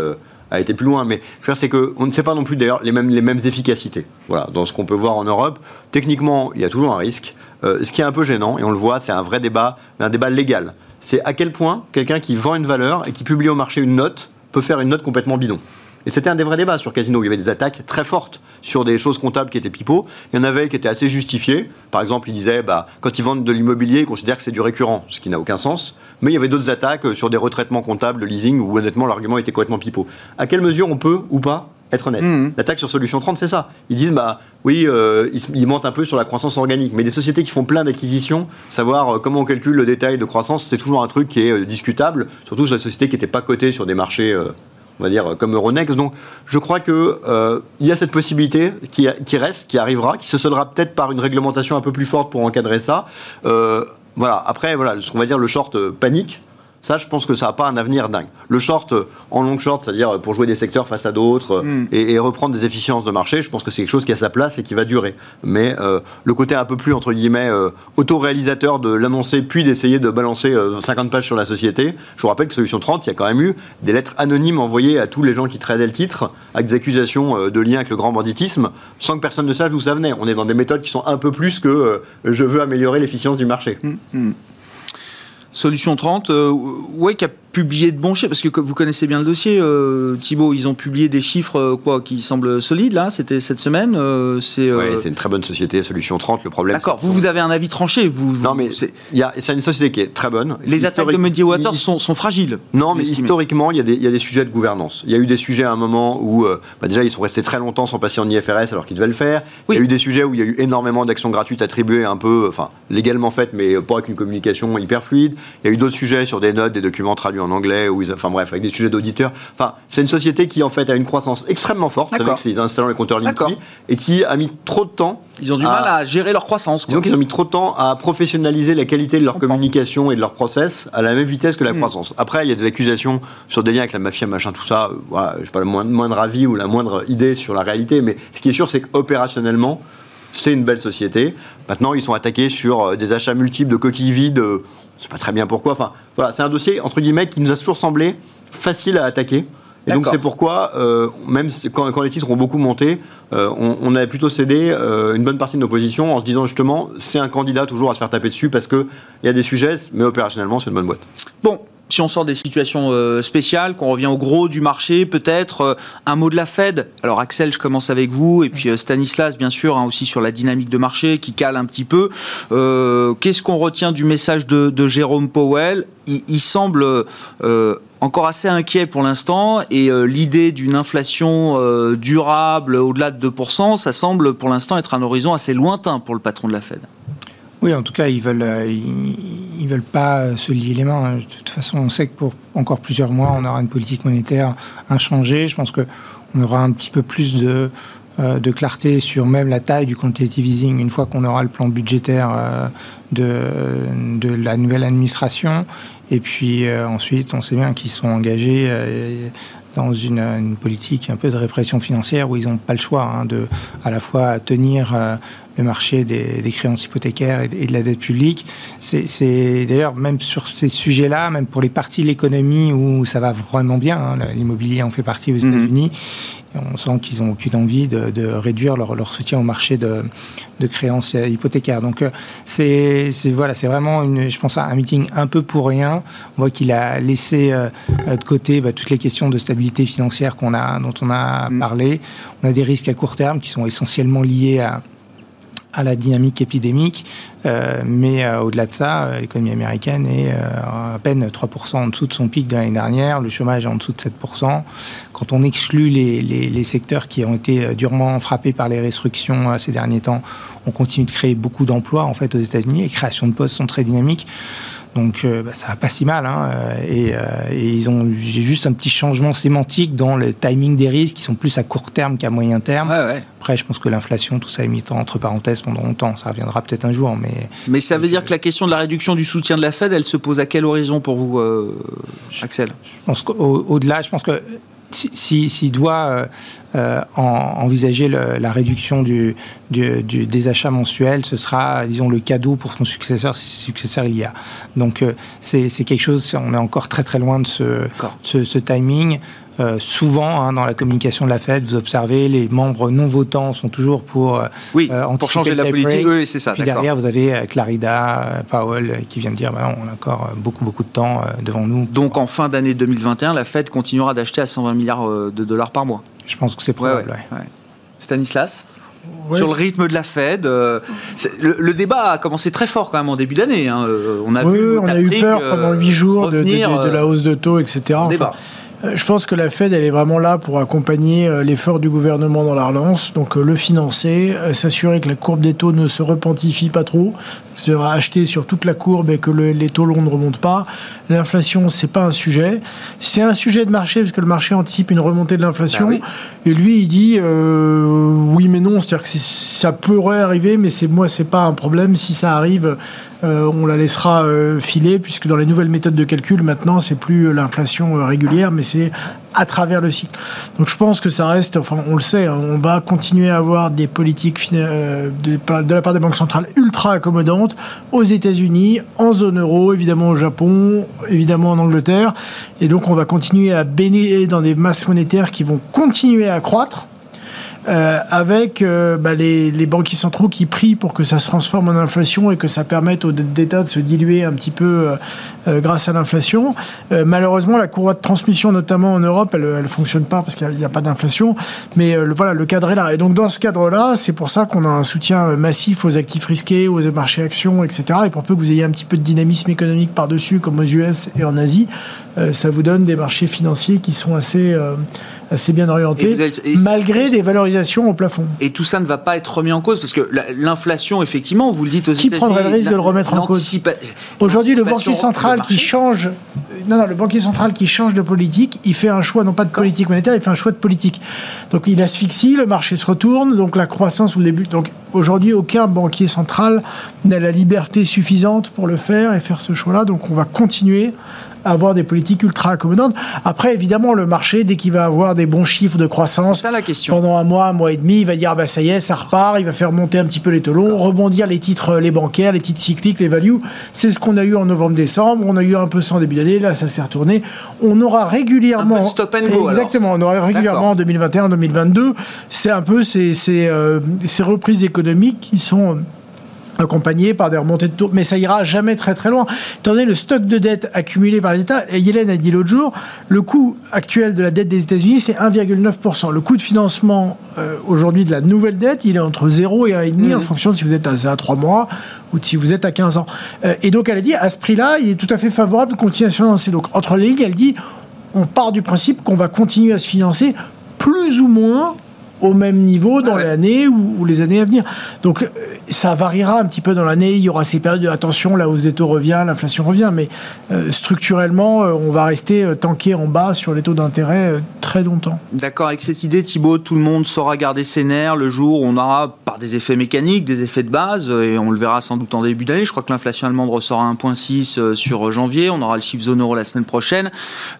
a été plus loin. Mais dire, c'est ne sait pas non plus d'ailleurs les mêmes, les mêmes efficacités. Voilà, dans ce qu'on peut voir en Europe. Techniquement, il y a toujours un risque. Euh, ce qui est un peu gênant, et on le voit, c'est un vrai débat, un débat légal. C'est à quel point quelqu'un qui vend une valeur et qui publie au marché une note peut faire une note complètement bidon. Et c'était un des vrais débats sur Casino. Il y avait des attaques très fortes sur des choses comptables qui étaient pipeaux. Il y en avait qui étaient assez justifiées. Par exemple, ils disaient, bah, quand ils vendent de l'immobilier, ils considèrent que c'est du récurrent, ce qui n'a aucun sens. Mais il y avait d'autres attaques euh, sur des retraitements comptables, de leasing, où honnêtement, l'argument était complètement pipeau. À quelle mesure on peut ou pas être honnête Mhm. L'attaque sur Solution 30, c'est ça. Ils disent, bah oui, euh, ils, ils mentent un peu sur la croissance organique. Mais des sociétés qui font plein d'acquisitions, savoir euh, comment on calcule le détail de croissance, c'est toujours un truc qui est euh, discutable, surtout sur les sociétés qui n'étaient pas cotées sur des marchés. On va dire comme Euronext. Donc, je crois que euh, y a cette possibilité qui, qui reste, qui arrivera, qui se soldera peut-être par une réglementation un peu plus forte pour encadrer ça. Euh, voilà. Après, voilà, ce qu'on va dire le short euh, panique. Ça, je pense que ça n'a pas un avenir dingue. Le short euh, en long short, c'est-à-dire euh, pour jouer des secteurs face à d'autres euh, Mm. et, et reprendre des efficiences de marché, je pense que c'est quelque chose qui a sa place et qui va durer. Mais euh, le côté un peu plus, entre guillemets, euh, autoréalisateur de l'annoncer puis d'essayer de balancer euh, 50 pages sur la société, je vous rappelle que Solution 30, il y a quand même eu des lettres anonymes envoyées à tous les gens qui tradaient le titre avec des accusations de lien avec le grand banditisme sans que personne ne sache d'où ça venait. On est dans des méthodes qui sont un peu plus que je veux améliorer l'efficience du marché. Mm, mm. Solution 30, euh, ouais, qui a publié de bons chiffres, parce que vous connaissez bien le dossier, euh, Thibault, ils ont publié des chiffres euh, quoi, qui semblent solides, là, c'était cette semaine. Euh, c'est c'est une très bonne société, Solution 30, le problème... D'accord, vous, vous avez un avis tranché, vous... Non, mais c'est une société qui est très bonne. Les attaques de Mediawater sont, sont fragiles. Non, mais historiquement, il y, a des, il y, a des, sujets de gouvernance. Il y a eu des sujets à un moment où, bah déjà, ils sont restés très longtemps sans passer en IFRS alors qu'ils devaient le faire. Il y a eu des sujets où il y a eu énormément d'actions gratuites attribuées, un peu, enfin, légalement faites, mais pas avec une communication hyper fluide. Il y a eu d'autres sujets sur des notes, des documents traduits en anglais, ils, enfin bref, avec des sujets d'auditeurs. Enfin, c'est une société qui en fait a une croissance extrêmement forte avec ses installants et compteurs Linky et qui a mis trop de temps. Ils ont du mal à gérer leur croissance. Disons qu'ils ont mis trop de temps à professionnaliser la qualité de leur communication et de leur process à la même vitesse que la hmm. croissance. Après, il y a des accusations sur des liens avec la mafia, machin, tout ça. voilà, je pas le moindre avis ou la moindre idée sur la réalité, mais ce qui est sûr, c'est qu'opérationnellement, c'est une belle société. Maintenant, ils sont attaqués sur euh, des achats multiples de coquilles vides. Euh, c'est pas très bien pourquoi. Enfin, voilà, c'est un dossier entre guillemets qui nous a toujours semblé facile à attaquer. Et donc c'est pourquoi, euh, même quand, les titres ont beaucoup monté, on, on, avait plutôt cédé une bonne partie de nos positions en se disant justement c'est un candidat toujours à se faire taper dessus parce qu'il y a des sujets, mais opérationnellement c'est une bonne boîte. Bon, si on sort des situations euh, spéciales, qu'on revient au gros du marché, peut-être euh, un mot de la Fed. Alors Axel, je commence avec vous, et puis euh, Stanislas, bien sûr, hein, aussi sur la dynamique de marché qui cale un petit peu. Qu'est-ce qu'on retient du message de, Jérôme Powell? Il, semble encore assez inquiet pour l'instant, et l'idée d'une inflation durable au-delà de 2%, ça semble pour l'instant être un horizon assez lointain pour le patron de la Fed. Oui, en tout cas, ils veulent, euh, veulent pas se lier les mains. De toute façon, on sait que pour encore plusieurs mois, on aura une politique monétaire inchangée. Je pense que on aura un petit peu plus de, euh, clarté sur même la taille du quantitative easing une fois qu'on aura le plan budgétaire euh, de, de la nouvelle administration. Et puis ensuite, on sait bien qu'ils sont engagés dans une, politique un peu de répression financière où ils n'ont pas le choix hein, de à la fois tenir le marché des, créances hypothécaires et, de la dette publique. C'est d'ailleurs même sur ces sujets-là, même pour les parties de l'économie où ça va vraiment bien, hein, l'immobilier en fait partie aux mhm. États-Unis, on sent qu'ils n'ont aucune envie de, réduire leur, soutien au marché de, créances hypothécaires. Donc euh, c'est voilà, c'est vraiment une, je pense un meeting un peu pour rien. On voit qu'il a laissé euh, de côté bah, toutes les questions de stabilité financière qu'on a, dont on a mhm. parlé. On a des risques à court terme qui sont essentiellement liés à à la dynamique épidémique, euh, mais euh, au-delà de ça, euh, l'économie américaine est à peine 3% en dessous de son pic de l'année dernière, le chômage est en dessous de 7%. Quand on exclut les, les, les, secteurs qui ont été durement frappés par les restrictions ces derniers temps, on continue de créer beaucoup d'emplois en fait aux États-Unis, les créations de postes sont très dynamiques. Donc euh, bah, ça va pas si mal. Hein, euh, euh, et, ils ont j'ai juste un petit changement sémantique dans le timing des risques qui sont plus à court terme qu'à moyen terme. Après, je pense que l'inflation, tout ça est mis entre parenthèses pendant longtemps. Ça reviendra peut-être un jour, mais. Mais ça veut dire que la question de la réduction du soutien de la Fed, elle se pose à quel horizon pour vous, Axel? Je pense qu'au-delà, je pense que s'il doit euh, euh, envisager la réduction du, des achats mensuels, ce sera, disons, le cadeau pour son successeur, si successeur il y a. Donc, euh, c'est quelque chose, on est encore très très loin de ce, ce timing. Euh, souvent, hein, dans la communication de la Fed, vous observez, les membres non votants sont toujours pour, euh, oui, euh, pour changer la politique. Oui, c'est ça. Puis derrière, vous avez Clarida, Powell, qui vient de dire bah, on a encore beaucoup, beaucoup de temps devant nous. Donc, en fin d'année 2021, la Fed continuera d'acheter à 120 milliards de dollars par mois. Je pense que c'est probable. Stanislas sur le rythme de la Fed. le, débat a commencé très fort quand même en début d'année. Hein. On a, oui, on a eu peur pendant huit jours de, de, la hausse de taux, etc. Débat. Euh, je pense que la Fed, elle est vraiment là pour accompagner euh, l'effort du gouvernement dans la relance, donc euh, le financer, s'assurer que la courbe des taux ne se repentifie pas trop, c'est acheter sur toute la courbe et que les taux longs ne remontent pas. L'inflation, c'est pas un sujet. C'est un sujet de marché parce que le marché anticipe une remontée de l'inflation. Bah et lui, il dit oui, mais non. C'est-à-dire que ça pourrait arriver, mais c'est moi, c'est pas un problème. Si ça arrive, euh, on la laissera euh, filer, puisque dans les nouvelles méthodes de calcul, maintenant, c'est plus l'inflation euh, régulière, mais c'est à travers le cycle. Donc je pense que ça reste, enfin on le sait, hein, on va continuer à avoir des politiques de, la part des banques centrales ultra accommodantes aux États-Unis, en zone euro, évidemment au Japon, évidemment en Angleterre, et donc on va continuer à baigner dans des masses monétaires qui vont continuer à croître euh, avec euh, bah, les, banquiers centraux qui prient pour que ça se transforme en inflation et que ça permette aux dettes d'État de se diluer un petit peu grâce à l'inflation. malheureusement, la courroie de transmission, notamment en Europe, elle ne fonctionne pas parce qu'il n'y a, pas d'inflation. Mais voilà, le cadre est là. Et donc, dans ce cadre-là, c'est pour ça qu'on a un soutien massif aux actifs risqués, aux marchés actions, etc. Et pour peu que vous ayez un petit peu de dynamisme économique par-dessus, comme aux US et en Asie, ça vous donne des marchés financiers qui sont assez assez bien orienté, malgré des valorisations au plafond. Et tout ça ne va pas être remis en cause, parce que l'inflation, effectivement, vous le dites aux Qui prendrait le risque de le remettre en cause Aujourd'hui, le banquier central qui change, non, non, le banquier central qui change de politique, il fait un choix non pas de politique monétaire, il fait un choix de politique. Donc il asphyxie, le marché se retourne, donc la croissance ou le début. Donc aujourd'hui, aucun banquier central n'a la liberté suffisante pour le faire et faire ce choix-là. Donc on va continuer avoir des politiques ultra accommodantes. Après, évidemment, le marché, dès qu'il va avoir des bons chiffres de croissance, la question. pendant un mois, un mois et demi, il va dire, bah, ça y est, ça repart, il va faire monter un petit peu les taux rebondir les titres, les bancaires, les titres cycliques, les values. C'est ce qu'on a eu en novembre-décembre. On a eu un peu sans début d'année, là, ça s'est retourné. On aura régulièrement. Un peu stop and go, Exactement, on aura régulièrement en 2021, 2022. C'est un peu ces, ces, euh, ces reprises économiques qui sont accompagné par des remontées de taux, mais ça ira jamais très très loin. Étant donné le stock de dette accumulé par les États, et Yellen a dit l'autre jour, le coût actuel de la dette des États-Unis, c'est 1,9%. Le coût de financement euh, aujourd'hui de la nouvelle dette, il est entre 0 et 1,5 mmh. en fonction de si vous êtes à, à 3 mois ou si vous êtes à 15 ans. Euh, et donc elle a dit, à ce prix-là, il est tout à fait favorable de continuer à se financer. Donc entre les lignes, elle dit, on part du principe qu'on va continuer à se financer plus ou moins au même niveau dans l'année ou, les années à venir. Donc euh, ça variera un petit peu dans l'année. Il y aura ces périodes de attention, la hausse des taux revient, l'inflation revient, mais euh, structurellement, euh, on va rester tanké en bas sur les taux d'intérêt très longtemps. D'accord, avec cette idée, Thibault, tout le monde saura garder ses nerfs le jour où on aura, par des effets mécaniques, des effets de base, et on le verra sans doute en début d'année. Je crois que l'inflation allemande ressort à 1,6 sur janvier. On aura le chiffre zone euro la semaine prochaine.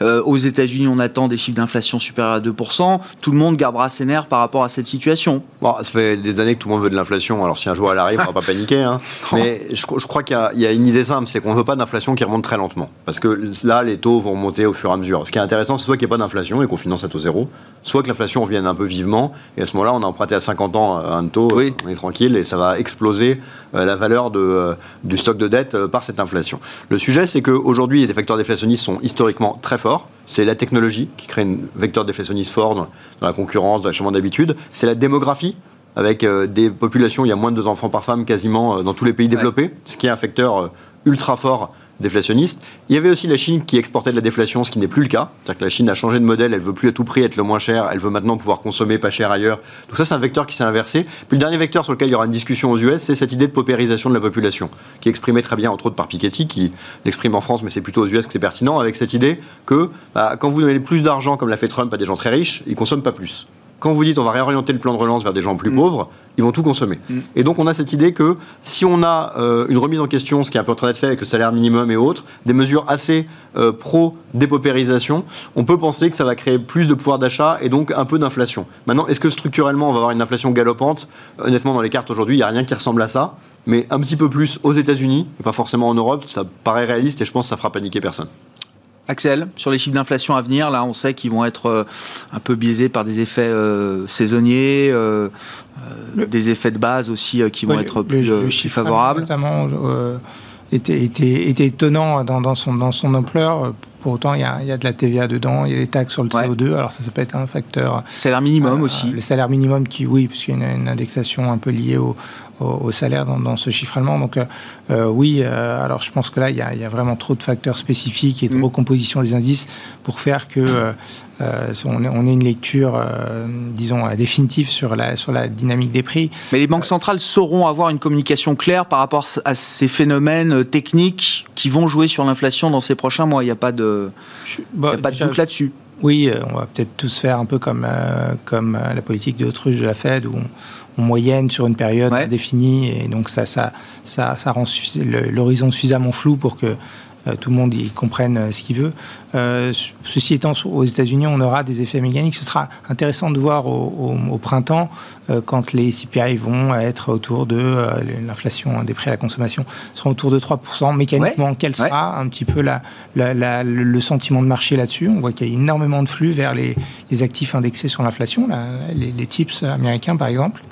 aux États-Unis, on attend des chiffres d'inflation supérieurs à 2%. Tout le monde gardera ses nerfs par rapport à cette situation bon, Ça fait des années que tout le monde veut de l'inflation, alors si un jour elle arrive, on va pas paniquer. Hein. Mais je, crois qu'il y, a une idée simple, c'est qu'on ne veut pas d'inflation qui remonte très lentement. Parce que là, les taux vont remonter au fur et à mesure. Ce qui est intéressant, c'est soit qu'il n'y ait pas d'inflation et qu'on finance à taux zéro, soit que l'inflation revienne un peu vivement. Et à ce moment-là, on a emprunté à 50 ans un taux, on est tranquille et ça va exploser euh, la valeur de, euh, du stock de dette euh, par cette inflation. Le sujet, c'est qu'aujourd'hui, des facteurs déflationnistes sont historiquement très forts. C'est la technologie qui crée un vecteur déflationniste fort dans, la concurrence, dans l'achèvement d'habitude. C'est la démographie avec des populations, il y a moins de deux enfants par femme quasiment dans tous les pays développés, ce qui est un facteur ultra fort déflationniste. Il y avait aussi la Chine qui exportait de la déflation, ce qui n'est plus le cas. C'est-à-dire que la Chine a changé de modèle, elle veut plus à tout prix être le moins cher, elle veut maintenant pouvoir consommer pas cher ailleurs. Donc ça, c'est un vecteur qui s'est inversé. Puis le dernier vecteur sur lequel il y aura une discussion aux US, c'est cette idée de paupérisation de la population, qui est exprimée très bien, entre autres par Piketty, qui l'exprime en France, mais c'est plutôt aux US que c'est pertinent, avec cette idée que bah, quand vous donnez plus d'argent, comme l'a fait Trump, à des gens très riches, ils consomment pas plus quand vous dites on va réorienter le plan de relance vers des gens plus mm. pauvres, ils vont tout consommer. Mm. Et donc on a cette idée que si on a euh, une remise en question, ce qui est un peu en train d'être fait avec le salaire minimum et autres, des mesures assez euh, pro-dépopérisation, on peut penser que ça va créer plus de pouvoir d'achat et donc un peu d'inflation. Maintenant, est-ce que structurellement on va avoir une inflation galopante? Honnêtement, dans les cartes aujourd'hui, il n'y a rien qui ressemble à ça, mais un petit peu plus aux États-Unis, et pas forcément en Europe, ça paraît réaliste et je pense que ça fera paniquer personne. Axel, sur les chiffres d'inflation à venir, là, on sait qu'ils vont être euh, un peu biaisés par des effets euh, saisonniers, euh, des effets de base aussi qui vont être plus, favorables. Notamment, était, était, étonnant dans, son, dans son ampleur. Pour autant, il y, a, de la TVA dedans, il y a des taxes sur le CO2, alors ça, ça peut être un facteur. Salaire minimum aussi. Le salaire minimum qui, oui, puisqu'il y a une, indexation un peu liée au, au, salaire dans, ce chiffre allemand. Donc euh, euh, oui, euh, alors je pense que là, il y, a, vraiment trop de facteurs spécifiques et de mm. recomposition des indices pour faire que on, ait, une lecture, disons, définitive sur la, sur la dynamique des prix. Mais les banques centrales sauront avoir une communication claire par rapport à ces phénomènes techniques qui vont jouer sur l'inflation dans ces prochains mois. Il n'y a pas de, bah, pas de doute là-dessus. Oui, on va peut-être tous faire un peu comme, comme la politique d'autruche de la Fed, où on, en moyenne sur une période définie. Et donc, ça, ça, ça, ça rend l'horizon suffisamment flou pour que tout le monde y comprenne ce qu'il veut. ceci étant, aux États-Unis, on aura des effets mécaniques. Ce sera intéressant de voir au, printemps quand les CPI vont être autour de l'inflation des prix à la consommation sera autour de 3%. Mécaniquement, quel sera un petit peu la, le sentiment de marché là-dessus? On voit qu'il y a énormément de flux vers les, actifs indexés sur l'inflation, les, les tips américains par exemple.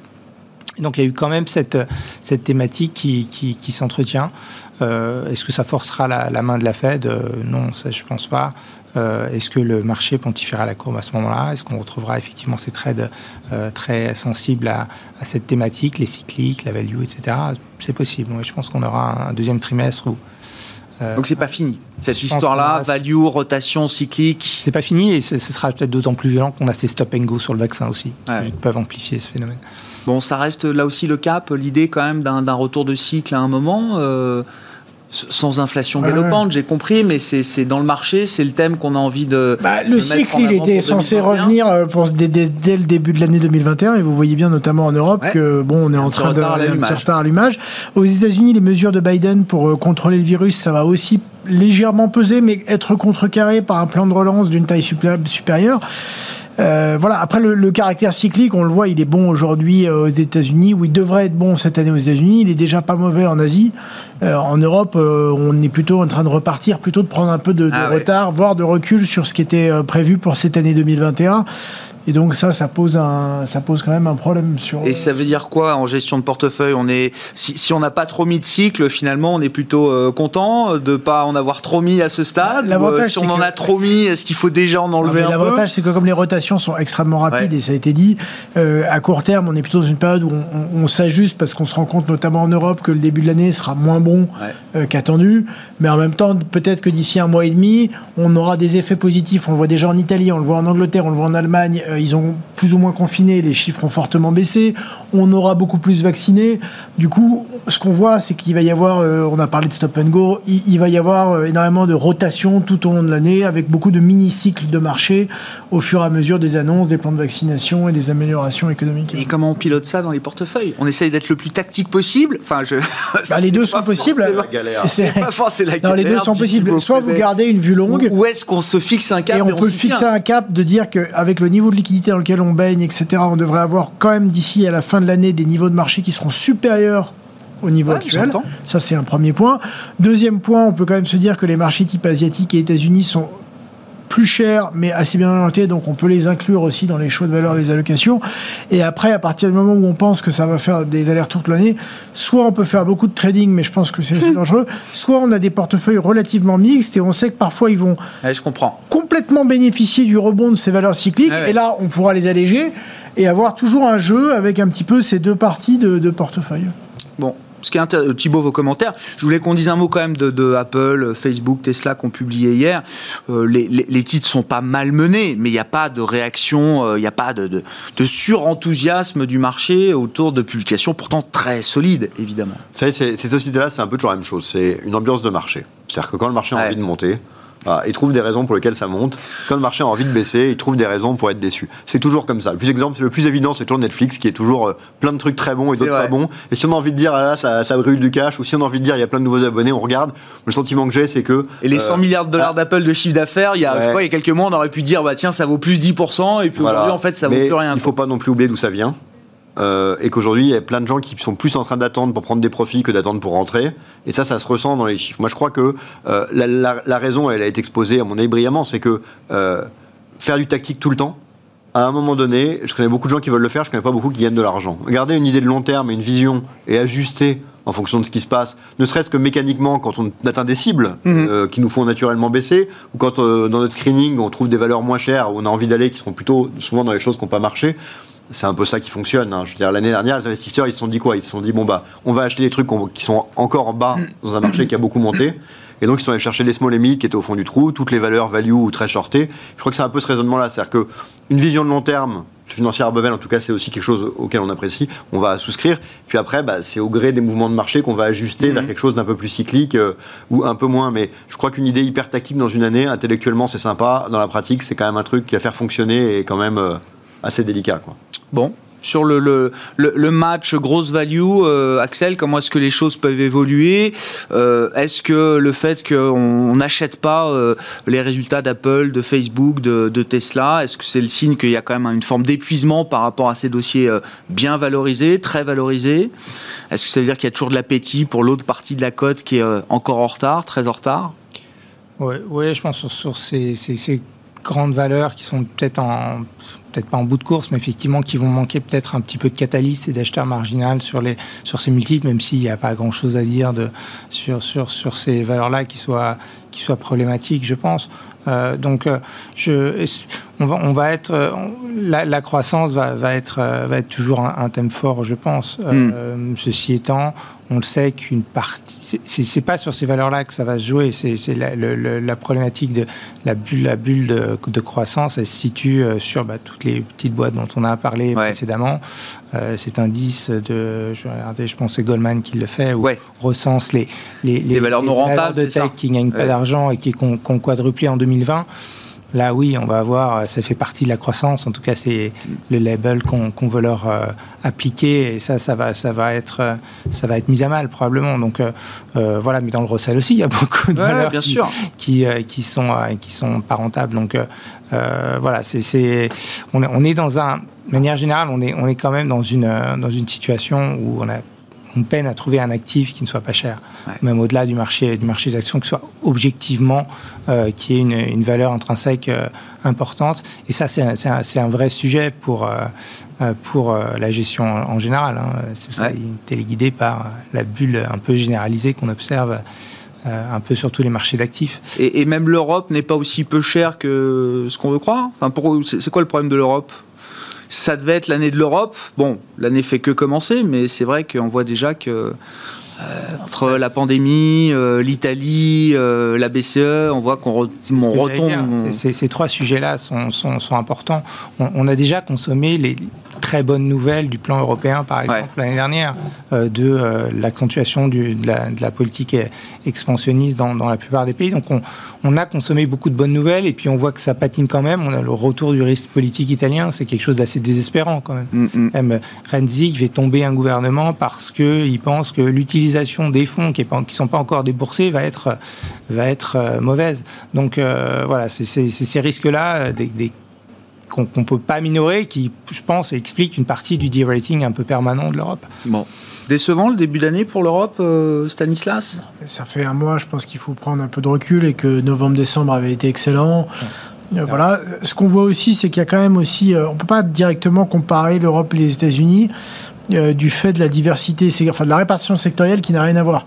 Donc il y a eu quand même cette, cette thématique qui, qui, s'entretient. Euh, est-ce que ça forcera la, main de la Fed? Euh, Non, ça je pense pas. Euh, est-ce que le marché pontifiera la courbe à ce moment-là? Est-ce qu'on retrouvera effectivement ces trades très sensibles à, cette thématique, les cycliques, la value, etc. C'est possible. je pense qu'on aura un deuxième trimestre où donc c'est pas fini. Cette histoire-là, value, rotation, cyclique. C'est pas fini et ce sera peut-être d'autant plus violent qu'on a ces stop and go sur le vaccin aussi, qui peuvent amplifier ce phénomène. Bon, ça reste là aussi le cap, l'idée quand même d'un retour de cycle à un moment. Sans inflation galopante, j'ai compris, mais c'est dans le marché, c'est le thème qu'on a envie de. Bah, le cycle, il était censé revenir euh, pour, dès, dès, le début de l'année 2021, et vous voyez bien, notamment en Europe, que bon, on est en train de un certain allumage. Aux États-Unis, les mesures de Biden pour euh, contrôler le virus, ça va aussi légèrement peser, mais être contrecarré par un plan de relance d'une taille supérieure. Euh, voilà. Après, le, caractère cyclique, on le voit, il est bon aujourd'hui euh, aux États-Unis, où il devrait être bon cette année aux États-Unis. Il est déjà pas mauvais en Asie. Euh, en Europe, on est plutôt en train de repartir, plutôt de prendre un peu de, ah retard, voire de recul sur ce qui était prévu pour cette année 2021. Et donc ça, ça pose, un, ça pose quand même un problème sur... Et ça veut dire quoi en gestion de portefeuille? On est, si, on n'a pas trop mis de cycle, finalement, on est plutôt euh, content de ne pas en avoir trop mis à ce stade? Euh, Si on en a trop mis, est-ce qu'il faut déjà en enlever un peu? L'avantage, c'est que comme les rotations sont extrêmement rapides, et ça a été dit, euh, à court terme, on est plutôt dans une période où on, s'ajuste parce qu'on se rend compte, notamment en Europe, que le début de l'année sera moins bon qu'attendu. Mais en même temps, peut-être que d'ici un mois et demi, on aura des effets positifs. On le voit déjà en Italie, on le voit en Angleterre, on le voit en Allemagne ils ont plus ou moins confiné, les chiffres ont fortement baissé, on aura beaucoup plus vaccinés. Du coup, ce qu'on voit, c'est qu'il va y avoir, euh, on a parlé de stop and go, il, va y avoir euh, énormément de rotation tout au long de l'année, avec beaucoup de mini-cycles de marché au fur et à mesure des annonces, des plans de vaccination et des améliorations économiques. Et comment on pilote ça dans les portefeuilles? On essaye d'être le plus tactique possible? Enfin, je... Bah, les deux sont possibles. C'est pas forcément la galère. Non, les deux sont possibles. Soit vous gardez une vue longue. Ou, est-ce qu'on se fixe un cap Et on, peut fixer un cap de dire qu'avec le niveau de liquidité dans lequel on baigne, etc., on devrait avoir quand même d'ici à la fin de l'année des niveaux de marché qui seront supérieurs au niveau actuel. Ça, c'est un premier point. Deuxième point, on peut quand même se dire que les marchés type asiatiques et États-Unis sont plus cher, mais assez bien orienté, donc on peut les inclure aussi dans les choix de valeur des allocations. Et après, à partir du moment où on pense que ça va faire des allers-retours toute l'année, soit on peut faire beaucoup de trading, mais je pense que c'est assez dangereux, soit on a des portefeuilles relativement mixtes et on sait que parfois ils vont je comprends. complètement bénéficier du rebond de ces valeurs cycliques, et là on pourra les alléger et avoir toujours un jeu avec un petit peu ces deux parties de, de portefeuille. Bon, ce qui est intéressant, Thibaut, vos commentaires. Je voulais qu'on dise un mot quand même de, Apple, Facebook, Tesla qu'on publié hier. Euh, les, les, titres sont pas malmenés, mais il n'y a pas de réaction, euh, il n'y a pas de, de, de surenthousiasme du marché autour de publications pourtant très solides, évidemment. Vous savez, ces sociétés-là, c'est un peu toujours la même chose. C'est une ambiance de marché. C'est-à-dire que quand le marché a envie de monter, voilà, ils trouvent des raisons pour lesquelles ça monte. Quand le marché a envie de baisser, ils trouvent des raisons pour être déçus. C'est toujours comme ça. Le plus exemple, le plus évident, c'est toujours Netflix qui est toujours euh, plein de trucs très bons et d'autres pas bons. Et si on a envie de dire ah là, ça, ça brûle du cash, ou si on a envie de dire il y a plein de nouveaux abonnés, on regarde. Le sentiment que j'ai, c'est que et les 100 euh, milliards de dollars ah. d'Apple de chiffre d'affaires, il y a il y a quelques mois, on aurait pu dire bah tiens, ça vaut plus 10%, et puis aujourd'hui en fait ça vaut plus rien. Il faut pas non plus oublier d'où ça vient. Euh, et qu'aujourd'hui, il y a plein de gens qui sont plus en train d'attendre pour prendre des profits que d'attendre pour rentrer. Et ça, ça se ressent dans les chiffres. Moi, je crois que euh, la, raison, elle a été exposée, à mon avis, brillamment, c'est que euh, faire du tactique tout le temps, à un moment donné, je connais beaucoup de gens qui veulent le faire, je connais pas beaucoup qui gagnent de l'argent. Garder une idée de long terme et une vision et ajuster en fonction de ce qui se passe, ne serait-ce que mécaniquement quand on atteint des cibles mhm. qui nous font naturellement baisser, ou quand dans notre screening on trouve des valeurs moins chères, où on a envie d'aller, qui seront plutôt souvent dans les choses qui n'ont pas marché, c'est un peu ça qui fonctionne. Hein. Je veux dire, l'année dernière, les investisseurs, ils se sont dit quoi? Ils se sont dit, bon, bah, on va acheter des trucs qui sont encore en bas dans un marché qui a beaucoup monté. Et donc, ils sont allés chercher les small et mid qui étaient au fond du trou, toutes les valeurs value ou très shortées. Je crois que c'est un peu ce raisonnement-là. C'est-à-dire qu'une vision de long terme, financière Bevel, en tout cas, c'est aussi quelque chose auquel on apprécie. On va souscrire. Puis après, bah, c'est au gré des mouvements de marché qu'on va ajuster vers mhm. quelque chose d'un peu plus cyclique euh, ou un peu moins. Mais je crois qu'une idée hyper tactique dans une année, intellectuellement, c'est sympa. Dans la pratique, c'est quand même un truc qui va faire fonctionner et quand même euh, assez délicat. Quoi. Bon, sur le, le, match grosse value, euh, Axel, comment est-ce que les choses peuvent évoluer? Euh, Est-ce que le fait qu'on n'achète pas euh, les résultats d'Apple, de Facebook, de, Tesla, est-ce que c'est le signe qu'il y a quand même une forme d'épuisement par rapport à ces dossiers bien valorisés, très valorisés? Est-ce que ça veut dire qu'il y a toujours de l'appétit pour l'autre partie de la cote qui est encore en retard, très en retard? Oui, ouais, je pense sur, sur ces, ces grandes valeurs qui sont peut-être en peut-être pas en bout de course, mais effectivement qui vont manquer peut-être un petit peu de catalyse et d'acheteur marginal sur, les, sur ces multiples, même s'il n'y a pas grand-chose à dire sur, sur, sur ces valeurs-là qui soient, qui soient problématiques, je pense. Euh, donc, euh, je, on, va, on va être, euh, la, croissance va, va, être, va être toujours un, thème fort, je pense. Mm. ceci étant, on le sait qu'une partie, c'est pas sur ces valeurs-là que ça va se jouer. C'est la, la, problématique de la bulle, la bulle de, de croissance. Elle se situe sur bah, toutes les petites boîtes dont on a parlé précédemment. Euh, cet indice de, je vais regarder, je pense que c'est Goldman qui le fait, où on recense les, les, les, valeurs non rentables de tech qui ne gagnent pas d'argent et qui ont, quadruplé en 2020. Là, oui, on va avoir, ça fait partie de la croissance. En tout cas, c'est le label qu'on veut leur euh, appliquer, et ça, ça va, ça va être, euh, ça va être mis à mal probablement. Donc voilà, mais dans le Russell aussi, il y a beaucoup de valeurs bien qui, sûr. qui, qui, sont, qui sont pas rentables. Donc voilà, c'est, on, on est dans un de manière générale, on est, on est quand même dans une, euh, dans une situation où on, a, on peine à trouver un actif qui ne soit pas cher, même au-delà du marché, du marché des actions, qui soit objectivement, euh, qui ait une, une valeur intrinsèque euh, importante. Et ça, c'est un, un, vrai sujet pour, euh, pour la gestion en, général. Hein. C'est ça, téléguidé par la bulle un peu généralisée qu'on observe. un peu sur tous les marchés d'actifs. Et, et, même l'Europe n'est pas aussi peu chère que ce qu'on veut croire? Enfin, c'est quoi le problème de l'Europe? Ça devait être l'année de l'Europe. Bon, l'année fait que commencer, mais c'est vrai qu'on voit déjà que euh, entre la pandémie, euh, l'Italie, euh, la BCE, on voit qu'on retombe. Ces trois sujets-là sont, sont, sont, importants. On, a déjà consommé les très bonnes nouvelles du plan européen, par exemple, l'année dernière, de l'accentuation de, de, la politique expansionniste dans, dans, la plupart des pays. Donc on, on a consommé beaucoup de bonnes nouvelles et puis on voit que ça patine quand même. On a le retour du risque politique italien, c'est quelque chose d'assez désespérant quand même. Mm, mm. Même Renzi fait tomber un gouvernement parce qu'il pense que l'utilisation des fonds qui ne sont pas encore déboursés va être, va être euh, mauvaise. Donc euh, voilà, c'est ces risques-là euh, des, qu'on ne peut pas minorer, qui, je pense, expliquent une partie du de-rating un peu permanent de l'Europe. Bon. Décevant le début d'année pour l'Europe, euh, Stanislas? Ça fait un mois, je pense qu'il faut prendre un peu de recul et que novembre-décembre avait été excellent. Euh, voilà. Ce qu'on voit aussi, c'est qu'il y a quand même aussi, euh, on ne peut pas directement comparer l'Europe et les États-Unis. Euh, du fait de la diversité, enfin de la répartition sectorielle qui n'a rien à voir.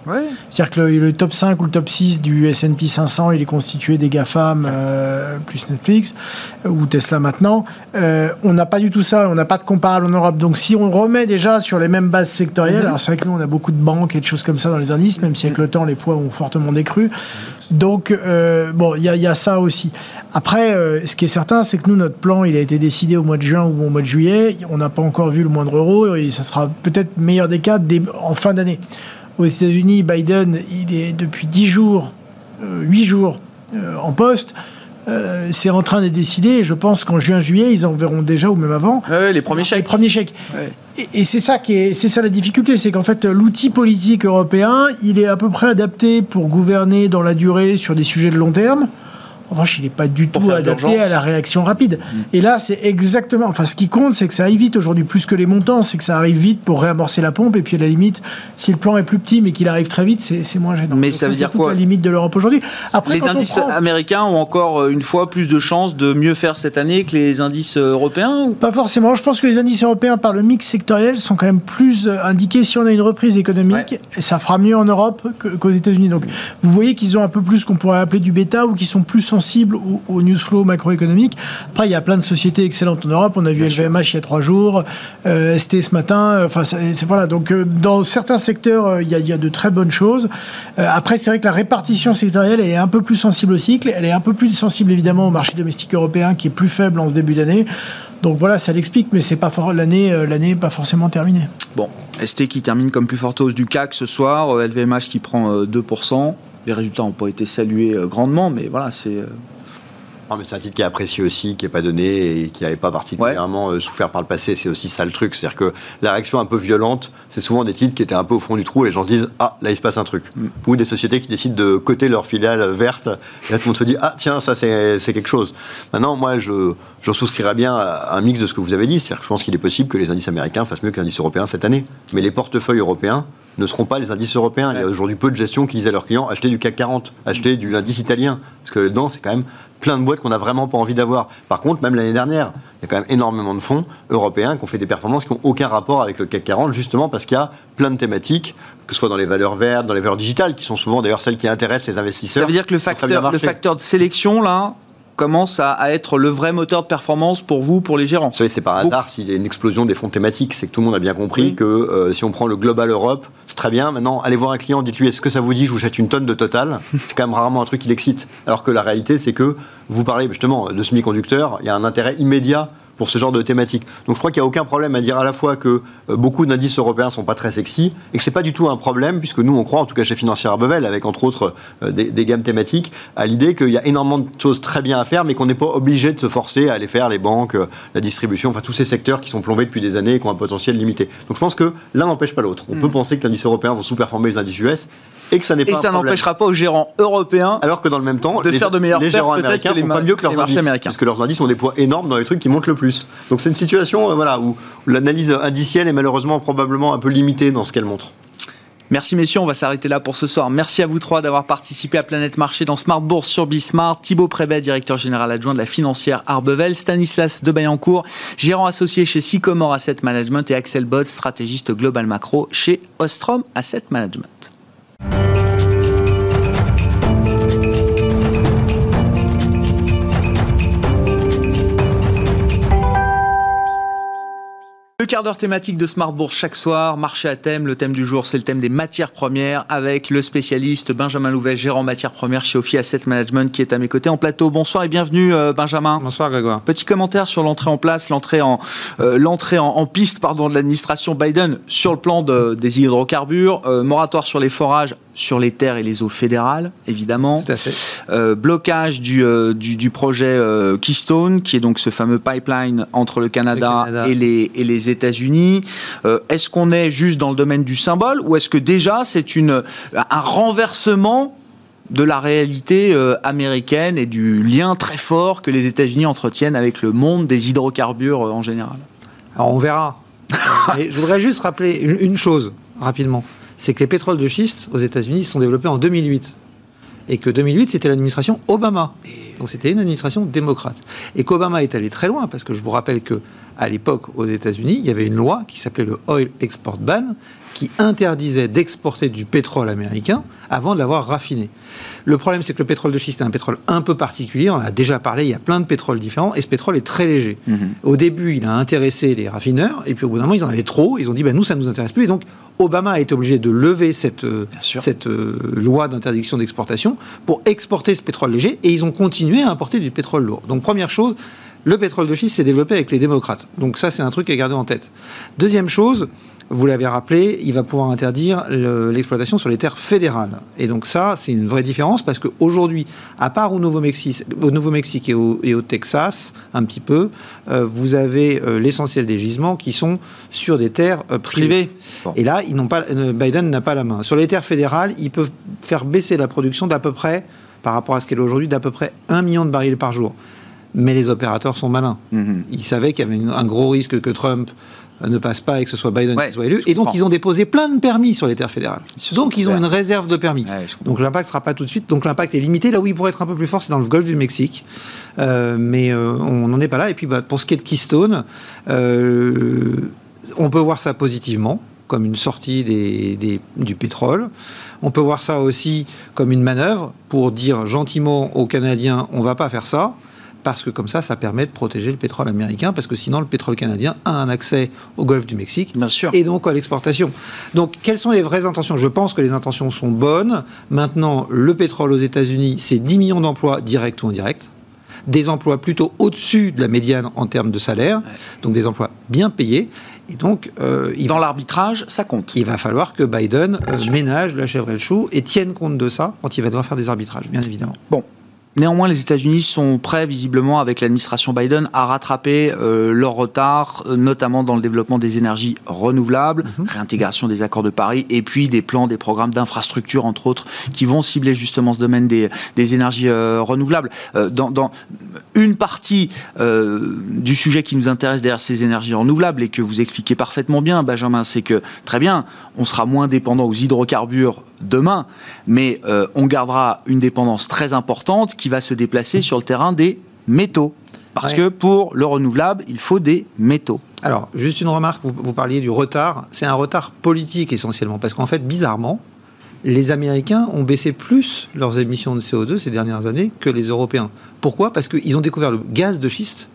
C'est-à-dire que le, top 5 ou le top 6 du S&P 500, il est constitué des GAFAM euh, plus Netflix euh, ou Tesla maintenant. on n'a pas du tout ça, on n'a pas de comparable en Europe. Donc si on remet déjà sur les mêmes bases sectorielles, mhm. alors c'est vrai que nous on a beaucoup de banques et de choses comme ça dans les indices, même si avec le temps les poids ont fortement décru. Donc bon, il y, y, a ça aussi. Après, ce qui est certain, c'est que nous notre plan, il a été décidé au mois de juin ou au mois de juillet. On n'a pas encore vu le moindre euro et ça sera peut-être meilleur des cas en fin d'année. Aux États-Unis, Biden, il est depuis 10 jours, 8 euh, jours euh, en poste. Euh, c'est en train de décider et je pense qu'en juin-juillet, ils en verront déjà ou même avant. les premiers chèques. Les premiers chèques. Et, c'est ça qui est, c'est ça la difficulté, c'est qu'en fait l'outil politique européen, il est à peu près adapté pour gouverner dans la durée sur des sujets de long terme. En revanche, il n'est pas du tout adapté à la réaction rapide. Mm. Et là, c'est exactement. Enfin, ce qui compte, c'est que ça aille vite aujourd'hui, plus que les montants, c'est que ça arrive vite pour réamorcer la pompe. Et puis, à la limite, si le plan est plus petit, mais qu'il arrive très vite, c'est moins gênant. Mais ça veut dire quoi la limite de l'Europe aujourd'hui. Après, les indices américains ont encore euh, une fois plus de chances de mieux faire cette année que les indices euh, européens Pas forcément. Je pense que les indices européens, par le mix sectoriel, sont quand même plus euh, indiqués si on a une reprise économique. Et ça fera mieux en Europe qu'aux États-Unis. Donc, vous voyez qu'ils ont un peu plus qu'on pourrait appeler du bêta ou qu'ils sont plus sensibles au, news flow macroéconomique. Après, il y a plein de sociétés excellentes en Europe. On a vu LVMH il y a trois jours, euh, ST ce matin. Euh, enfin, c'est, voilà. Donc, euh, dans certains secteurs, il y, a, de très bonnes choses. après, c'est vrai que la répartition sectorielle, elle est un peu plus sensible au cycle. Elle est un peu plus sensible, évidemment, au marché domestique européen, qui est plus faible en ce début d'année. Donc voilà, ça l'explique, mais c'est pas l'année, l'année pas forcément terminée. Bon, ST qui termine comme plus forte hausse du CAC ce soir, LVMH qui prend 2%. Les résultats n'ont pas été salués grandement, mais voilà, c'est Non, mais c'est un titre qui est apprécié aussi, qui n'est pas donné et qui n'avait pas particulièrement euh, souffert par le passé. C'est aussi ça le truc. C'est-à-dire que la réaction un peu violente, c'est souvent des titres qui étaient un peu au fond du trou et les gens se disent Ah, là, il se passe un truc. Mm. Ou des sociétés qui décident de coter leur filiale verte. Et là, tout le monde se dit Ah, tiens, ça, c'est quelque chose. Maintenant, moi, je, je souscrirais bien à un mix de ce que vous avez dit. C'est-à-dire que je pense qu'il est possible que les indices américains fassent mieux que l'indice européen cette année. Mais les portefeuilles européens, ne seront pas les indices européens. Il y a aujourd'hui peu de gestion qui disent à leurs clients achetez du CAC 40, achetez du indice italien. Parce que dedans, c'est quand même plein de boîtes qu'on n'a vraiment pas envie d'avoir. Par contre, même l'année dernière, il y a quand même énormément de fonds européens qui ont fait des performances qui n'ont aucun rapport avec le CAC 40, justement parce qu'il y a plein de thématiques, que ce soit dans les valeurs vertes, dans les valeurs digitales, qui sont souvent d'ailleurs celles qui intéressent les investisseurs. Ça veut dire que le facteur, le facteur de sélection, là, commence à, être le vrai moteur de performance pour vous, pour les gérants. Vous savez, c'est par hasard s'il y a une explosion des fonds thématiques. C'est que tout le monde a bien compris que euh, si on prend le Global Europe, c'est très bien. Maintenant, allez voir un client, dites-lui est-ce que ça vous dit, je vous jette une tonne de total? c'est quand même rarement un truc qui l'excite. Alors que la réalité, c'est que vous parlez justement de semi-conducteurs, il y a un intérêt immédiat pour ce genre de thématique. Donc je crois qu'il n'y a aucun problème à dire à la fois que euh, beaucoup d'indices européens ne sont pas très sexy et que ce n'est pas du tout un problème, puisque nous on croit, en tout cas chez Financière Bevel, avec entre autres euh, des, gammes thématiques, à l'idée qu'il y a énormément de choses très bien à faire, mais qu'on n'est pas obligé de se forcer à aller faire les banques, euh, la distribution, enfin tous ces secteurs qui sont plombés depuis des années et qui ont un potentiel limité. Donc je pense que l'un n'empêche pas l'autre. On mm. peut penser que l'indice européen vont sous-performer les indices US et que ça n'est pas et ça n'empêchera pas aux gérants européens alors que dans le même temps de les, faire de meilleurs les gérants américains font pas mieux que leurs indices américains parce que leurs indices ont des poids énormes dans les trucs qui montent le plus donc c'est une situation euh, voilà où, l'analyse indicielle est malheureusement probablement un peu limitée dans ce qu'elle montre Merci messieurs, on va s'arrêter là pour ce soir. Merci à vous trois d'avoir participé à Planète Marché dans Smart Bourse sur Bismart. Thibaut Prébet, directeur général adjoint de la financière Arbevel. Stanislas de Bayancourt, gérant associé chez Sycomore Asset Management. Et Axel Bott, stratégiste global macro chez Ostrom Asset Management. Le quart d'heure thématique de Smart Bourse chaque soir, marché à thème. Le thème du jour, c'est le thème des matières premières avec le spécialiste Benjamin Louvet, gérant matières premières chez Ophi Asset Management qui est à mes côtés en plateau. Bonsoir et bienvenue euh, Benjamin. Bonsoir Grégoire. Petit commentaire sur l'entrée en place, l'entrée en, euh, l'entrée en, piste pardon, de l'administration Biden sur le plan des hydrocarbures, euh, moratoire sur les forages sur les terres et les eaux fédérales, évidemment. Euh, blocage du, euh, du, projet euh, Keystone, qui est donc ce fameux pipeline entre le Canada, Et, les, et les États-Unis. est-ce qu'on est juste dans le domaine du symbole ou est-ce que déjà c'est une, un renversement de la réalité américaine et du lien très fort que les États-Unis entretiennent avec le monde des hydrocarbures en général? Alors on verra. Mais je voudrais juste rappeler une chose rapidement c'est que les pétroles de schiste aux États-Unis sont développés en 2008. Et que 2008, c'était l'administration Obama. Donc c'était une administration démocrate. Et qu'Obama est allé très loin, parce que je vous rappelle que à l'époque, aux États-Unis, il y avait une loi qui s'appelait le Oil Export Ban, qui interdisait d'exporter du pétrole américain avant de l'avoir raffiné. Le problème, c'est que le pétrole de schiste est un pétrole un peu particulier. On a déjà parlé, il y a plein de pétroles différents, et ce pétrole est très léger. Mhm. Au début, il a intéressé les raffineurs, et puis au bout d'un moment, ils en avaient trop. Ils ont dit, ben, nous, ça ne nous intéresse plus. Et donc, Obama a été obligé de lever cette, euh, cette euh, loi d'interdiction d'exportation pour exporter ce pétrole léger, et ils ont continué à importer du pétrole lourd. Donc, première chose, le pétrole de schiste s'est développé avec les démocrates. Donc ça, c'est un truc à garder en tête. Deuxième chose, vous l'avez rappelé, il va pouvoir interdire l'exploitation sur les terres fédérales. Et donc ça, c'est une vraie différence parce qu'aujourd'hui, à part au Nouveau-Mexique, au Nouveau-Mexique et, au, Texas, un petit peu, euh, vous avez euh, l'essentiel des gisements qui sont sur des terres euh, privées. Et là, ils n'ont pas, Biden n'a pas la main. Sur les terres fédérales, ils peuvent faire baisser la production d'à peu près, par rapport à ce qu'elle est aujourd'hui, d'à peu près un million de barils par jour mais les opérateurs sont malins. Mhm. Ils savaient qu'il y avait un gros risque que Trump ne passe pas et que ce soit Biden qui soit élu. Et donc, ils ont déposé plein de permis sur les terres fédérales. Donc, ils ont une réserve de permis. donc, l'impact ne sera pas tout de suite. Donc, l'impact est limité. Là où il pourrait être un peu plus fort, c'est dans le golfe du Mexique. Euh, mais euh, on n'en est pas là. Et puis, bah, pour ce qui est de Keystone, euh, on peut voir ça positivement, comme une sortie des, du pétrole. On peut voir ça aussi comme une manœuvre pour dire gentiment aux Canadiens on ne va pas faire ça parce que comme ça, ça permet de protéger le pétrole américain, parce que sinon, le pétrole canadien a un accès au golfe du Mexique Bien sûr. et donc à l'exportation. Donc, quelles sont les vraies intentions? Je pense que les intentions sont bonnes. Maintenant, le pétrole aux États-Unis, c'est 10 millions d'emplois directs ou indirects des emplois plutôt au-dessus de la médiane en termes de salaire, donc des emplois bien payés. Et donc, euh, dans l'arbitrage, ça compte. Il va falloir que Biden euh, ménage la chèvre et le chou et tienne compte de ça quand il va devoir faire des arbitrages, bien évidemment. Bon, Néanmoins, les États-Unis sont prêts, visiblement, avec l'administration Biden, à rattraper euh, leur retard, euh, notamment dans le développement des énergies renouvelables, Mhm. réintégration des accords de Paris, et puis des plans, des programmes d'infrastructure, entre autres, qui vont cibler justement ce domaine des, des énergies euh, renouvelables. Euh, dans, dans une partie du sujet qui nous intéresse derrière ces énergies renouvelables, et que vous expliquez parfaitement bien, Benjamin, c'est que, très bien, on sera moins dépendant aux hydrocarbures demain, mais on gardera une dépendance très importante qui va se déplacer sur le terrain des métaux. Parce Ouais. que pour le renouvelable, il faut des métaux. Alors, juste une remarque, vous, vous parliez du retard. C'est un retard politique essentiellement, parce qu'en fait, bizarrement, les Américains ont baissé plus leurs émissions de CO2 ces dernières années que les Européens. Pourquoi? Parce qu'ils ont découvert le gaz de schiste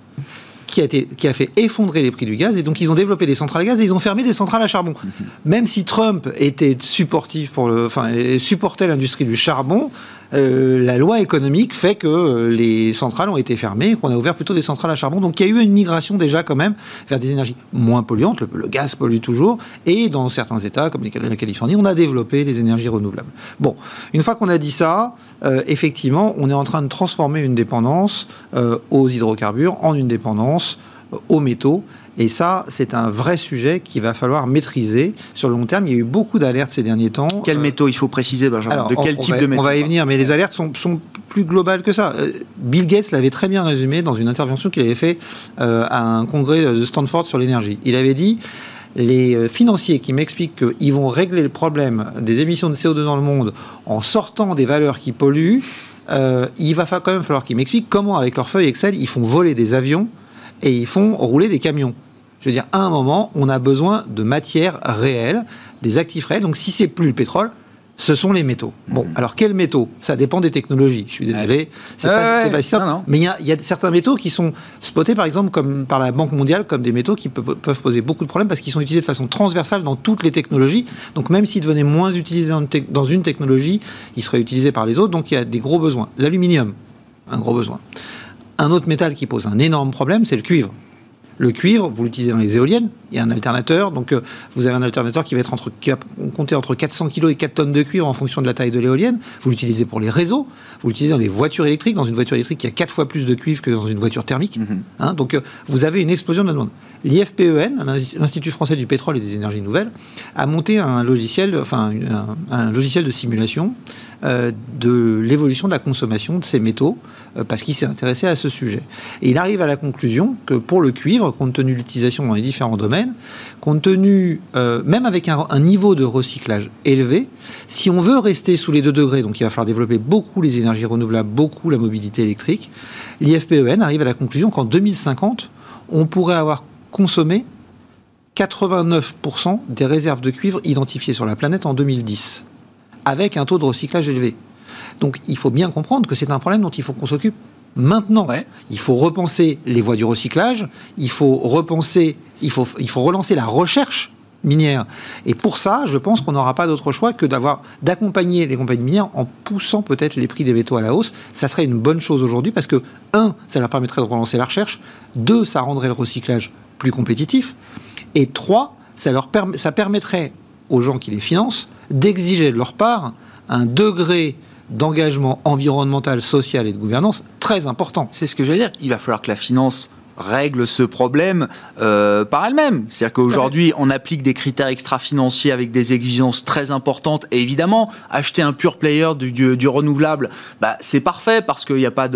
qui a, été, qui a fait effondrer les prix du gaz, et donc ils ont développé des centrales à gaz et ils ont fermé des centrales à charbon. Même si Trump était supportif pour le, enfin, supportait l'industrie du charbon, euh, la loi économique fait que euh, les centrales ont été fermées qu'on a ouvert plutôt des centrales à charbon. Donc il y a eu une migration déjà quand même vers des énergies moins polluantes. Le, gaz pollue toujours. Et dans certains États, comme la Californie, on a développé les énergies renouvelables. Bon, une fois qu'on a dit ça, euh, effectivement, on est en train de transformer une dépendance aux hydrocarbures en une dépendance aux métaux. Et ça, c'est un vrai sujet qu'il va falloir maîtriser sur le long terme. Il y a eu beaucoup d'alertes ces derniers temps. Quels Euh, métaux il faut préciser, Benjamin alors, De quel on- on type va- de métaux On va y venir, mais les alertes sont, sont plus globales que ça. Euh, Bill Gates l'avait très bien résumé dans une intervention qu'il avait fait euh, à un congrès de Stanford sur l'énergie. Il avait dit les financiers qui m'expliquent qu'ils vont régler le problème des émissions de CO2 dans le monde en sortant des valeurs qui polluent, euh, il va quand même falloir qu'ils m'expliquent comment, avec leur feuille Excel, ils font voler des avions et ils font rouler des camions. Je veux dire, à un moment, on a besoin de matières réelles, des actifs réels. Donc, si c'est plus le pétrole, ce sont les métaux. Bon, alors quels métaux? Ça dépend des technologies. Je suis désolé, c'est pas, ouais, c'est pas si simple. non, non. Mais il y a, il y a certains métaux qui sont spotés, par exemple, comme par la Banque mondiale, comme des métaux qui pe- peuvent poser beaucoup de problèmes parce qu'ils sont utilisés de façon transversale dans toutes les technologies. Donc, même s'ils devenaient moins utilisés dans dans une technologie, ils seraient utilisés par les autres. Donc, il y a des gros besoins. L'aluminium, un gros besoin. Un autre métal qui pose un énorme problème, c'est le cuivre. Le cuivre, vous l'utilisez dans les éoliennes, il y a un alternateur, donc euh, vous avez un alternateur qui va être entre, qui va compter entre 400 kg et 4 tonnes de cuivre en fonction de la taille de l'éolienne. Vous l'utilisez pour les réseaux, vous l'utilisez dans les voitures électriques. Dans une voiture électrique, il y a 4 fois plus de cuivre que dans une voiture thermique. Hein, donc euh, vous avez une explosion de la demande. L'IFPEN, l'Institut français du pétrole et des énergies nouvelles, a monté un logiciel, enfin une- un, un logiciel de simulation de l'évolution de la consommation de ces métaux euh, parce qu'il s'est intéressé à ce sujet. Et il arrive à la conclusion que pour le cuivre, compte tenu de l'utilisation dans les différents domaines, compte tenu, euh, même avec un, un niveau de recyclage élevé, si on veut rester sous les 2 degrés, donc il va falloir développer beaucoup les énergies renouvelables, beaucoup la mobilité électrique, l'IFPEN arrive à la conclusion qu'en 2050, on pourrait avoir consommé 89% des réserves de cuivre identifiées sur la planète en 2010, avec un taux de recyclage élevé. Donc il faut bien comprendre que c'est un problème dont il faut qu'on s'occupe maintenant. Ouais. Il faut repenser les voies du recyclage, il faut repenser, il faut, il faut relancer la recherche minière. Et pour ça, je pense qu'on n'aura pas d'autre choix que d'avoir d'accompagner les compagnies minières en poussant peut-être les prix des métaux à la hausse. Ça serait une bonne chose aujourd'hui parce que, un, ça leur permettrait de relancer la recherche, deux, ça rendrait le recyclage plus compétitif, et trois, ça, leur perm- ça permettrait aux gens qui les financent d'exiger de leur part un degré d'engagement environnemental, social et de gouvernance très important. C'est ce que j'allais dire. Il va falloir que la finance règle ce problème euh, par elle-même. C'est-à-dire qu'aujourd'hui, on applique des critères extra-financiers avec des exigences très importantes. Et évidemment, acheter un pure player du, du- du renouvelable, bah, c'est parfait parce qu'il n'y a pas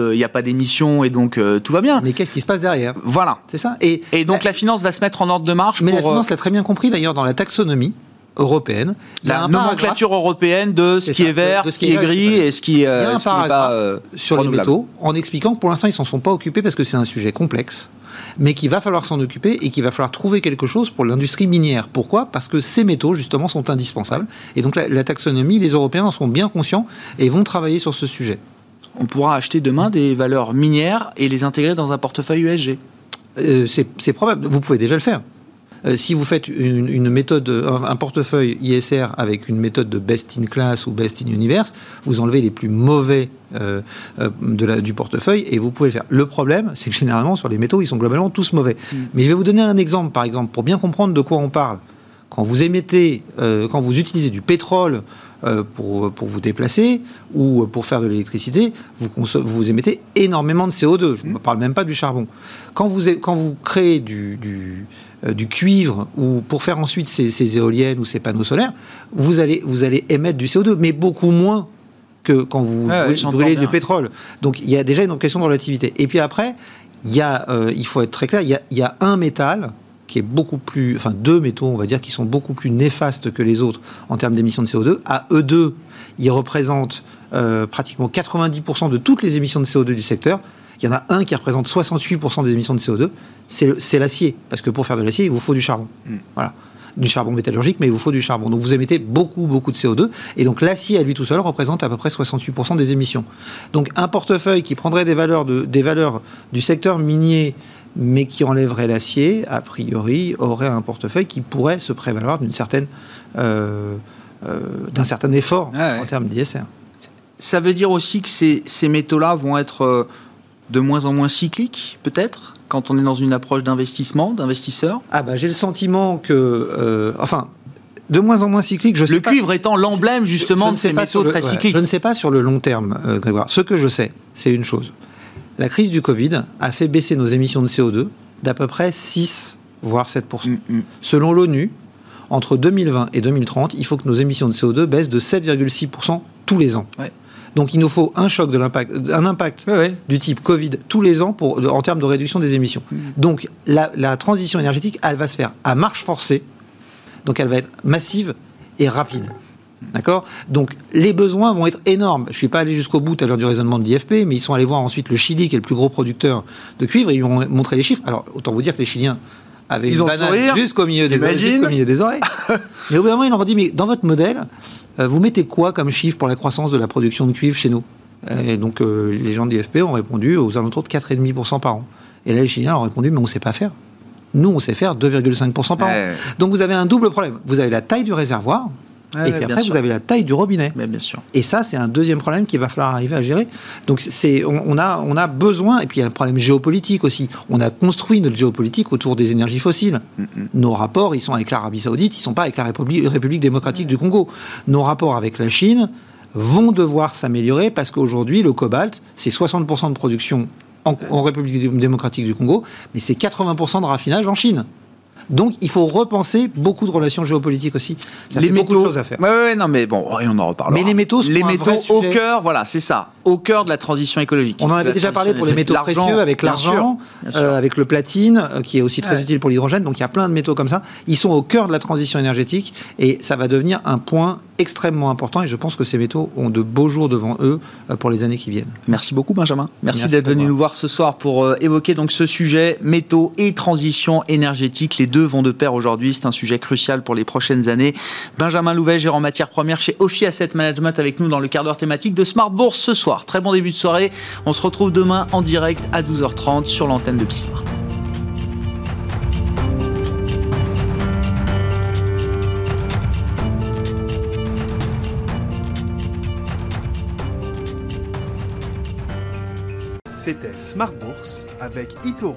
d'émissions et donc euh, tout va bien. Mais qu'est-ce qui se passe derrière? Voilà. C'est ça et, Et donc la, finance va se mettre en ordre de marche mais pour la finance euh, l'a très bien compris d'ailleurs dans la taxonomie européenne. La nomenclature européenne de ce qui ça, est vert, de ce qui est gris et ce qui, Il y euh, a un ce qui n'est paragraphe pas euh, sur les métaux en expliquant que pour l'instant ils s'en sont pas occupés parce que c'est un sujet complexe, mais qu'il va falloir s'en occuper et qu'il va falloir trouver quelque chose pour l'industrie minière. Pourquoi? Parce que ces métaux justement sont indispensables et donc la, la taxonomie, les Européens en sont bien conscients et vont travailler sur ce sujet. On pourra acheter demain des valeurs minières et les intégrer dans un portefeuille ESG. Euh, c'est probable. Vous pouvez déjà le faire. Euh, si vous faites une, une méthode, un, un portefeuille ISR avec une méthode de best in class ou best in universe, vous enlevez les plus mauvais euh, euh, de la- du portefeuille et vous pouvez le faire. Le problème, c'est que généralement sur les métaux, ils sont globalement tous mauvais. Mais je vais vous donner un exemple, par exemple, pour bien comprendre de quoi on parle. Quand vous émettez, euh, quand vous utilisez du pétrole euh, pour, pour vous déplacer ou pour faire de l'électricité, vous, vous émettez énormément de CO2. Je ne parle même pas du charbon. Quand vous, quand vous créez du, du, euh, du cuivre ou pour faire ensuite ces, ces, éoliennes ou ces panneaux solaires, vous allez, vous allez émettre du CO2, mais beaucoup moins que quand vous brûlez du pétrole. Donc il y a déjà une question de relativité. Et puis après, il, y a, euh, il faut être très clair, il y a, il y a un métal qui est beaucoup plus, enfin deux métaux, on va dire, qui sont beaucoup plus néfastes que les autres en termes d'émissions de CO2. À eux deux, ils représentent euh, pratiquement 90% de toutes les émissions de CO2 du secteur. Il y en a un qui représente 68% des émissions de CO2, c'est l'acier. Parce que pour faire de l'acier, il vous faut du charbon. Mm. Voilà du charbon métallurgique, mais il vous faut du charbon. Donc vous émettez beaucoup, beaucoup de CO2. Et donc l'acier à lui tout seul représente à peu près 68% des émissions. Donc un portefeuille qui prendrait des valeurs, de, des valeurs du secteur minier mais qui enlèverait l'acier, a priori, aurait un portefeuille qui pourrait se prévaloir d'une certaine, euh, euh, d'un certain effort ah en termes d'ISR. Ça veut dire aussi que ces, ces métaux-là vont être euh, de moins en moins cycliques, peut-être, quand on est dans une approche d'investissement, d'investisseur? Ah bah j'ai le sentiment que, enfin, de moins en moins cyclique. Je le cuivre étant l'emblème justement de ces métaux très cycliques. je ne sais pas sur le long terme, Grégoire. Ce que je sais, c'est une chose la crise du Covid a fait baisser nos émissions de CO2 d'à peu près 6, voire 7%. Mm, mm. Selon l'ONU, entre 2020 et 2030, il faut que nos émissions de CO2 baissent de 7,6% tous les ans. Donc il nous faut un choc de l'impact, un impact du type Covid tous les ans pour, en termes de réduction des émissions. Mm. Donc la, la, transition énergétique, elle va se faire à marche forcée. Donc elle va être massive et rapide. D'accord Donc les besoins vont être énormes. Je ne suis pas allé jusqu'au bout à l'heure du raisonnement de l'IFP, mais ils sont allés voir ensuite le Chili, qui est le plus gros producteur de cuivre, et ils ont montré les chiffres. Alors autant vous dire que les Chiliens avaient ils une banane jusqu'au milieu, des milieu des oreilles. mais au bout d'un moment, ils leur ont dit, mais dans votre modèle, euh, vous mettez quoi comme chiffre pour la croissance de la production de cuivre chez nous? Et donc euh, les gens de l'IFP ont répondu aux alentours de 4,5% par an. Et là, les Chiliens ont répondu, mais on ne sait pas faire. Nous, on sait faire 2,5% par an. Donc vous avez un double problème. Vous avez la taille du réservoir, et puis après, vous avez la taille du robinet. Mais bien sûr. Et ça, c'est un deuxième problème qu'il va falloir arriver à gérer. Donc, c'est, on, a, on a besoin, et puis il y a le problème géopolitique aussi. On a construit notre géopolitique autour des énergies fossiles. Nos rapports, ils sont avec l'Arabie Saoudite, ils ne sont pas avec la République, République démocratique du Congo. Nos rapports avec la Chine vont devoir s'améliorer parce qu'aujourd'hui, le cobalt, c'est 60% de production en, en République démocratique du Congo, mais c'est 80% de raffinage en Chine. Donc il faut repenser beaucoup de relations géopolitiques aussi. Ça les fait métaux, beaucoup de choses à faire. Oui, ouais, non, mais bon, on en reparlera. Mais les métaux, les métaux au cœur, voilà, c'est ça, au cœur de la transition écologique. On en avait déjà parlé pour les métaux précieux avec l'argent, euh, avec le platine, euh, qui est aussi très utile pour l'hydrogène. Donc il y a plein de métaux comme ça. Ils sont au cœur de la transition énergétique et ça va devenir un point extrêmement important et je pense que ces métaux ont de beaux jours devant eux euh, pour les années qui viennent. Merci beaucoup Benjamin. Merci, d'être venu nous voir ce soir pour euh, évoquer donc ce sujet métaux et transition énergétique. Les deux vont de pair aujourd'hui. C'est un sujet crucial pour les prochaines années. Benjamin Louvet, gérant matières premières chez Ophi Asset Management avec nous dans le quart d'heure thématique de Smart Bourse ce soir. Très bon début de soirée. On se retrouve demain en direct à 12h30 sur l'antenne de Bismart. C'était Smart Bourse avec Itoro,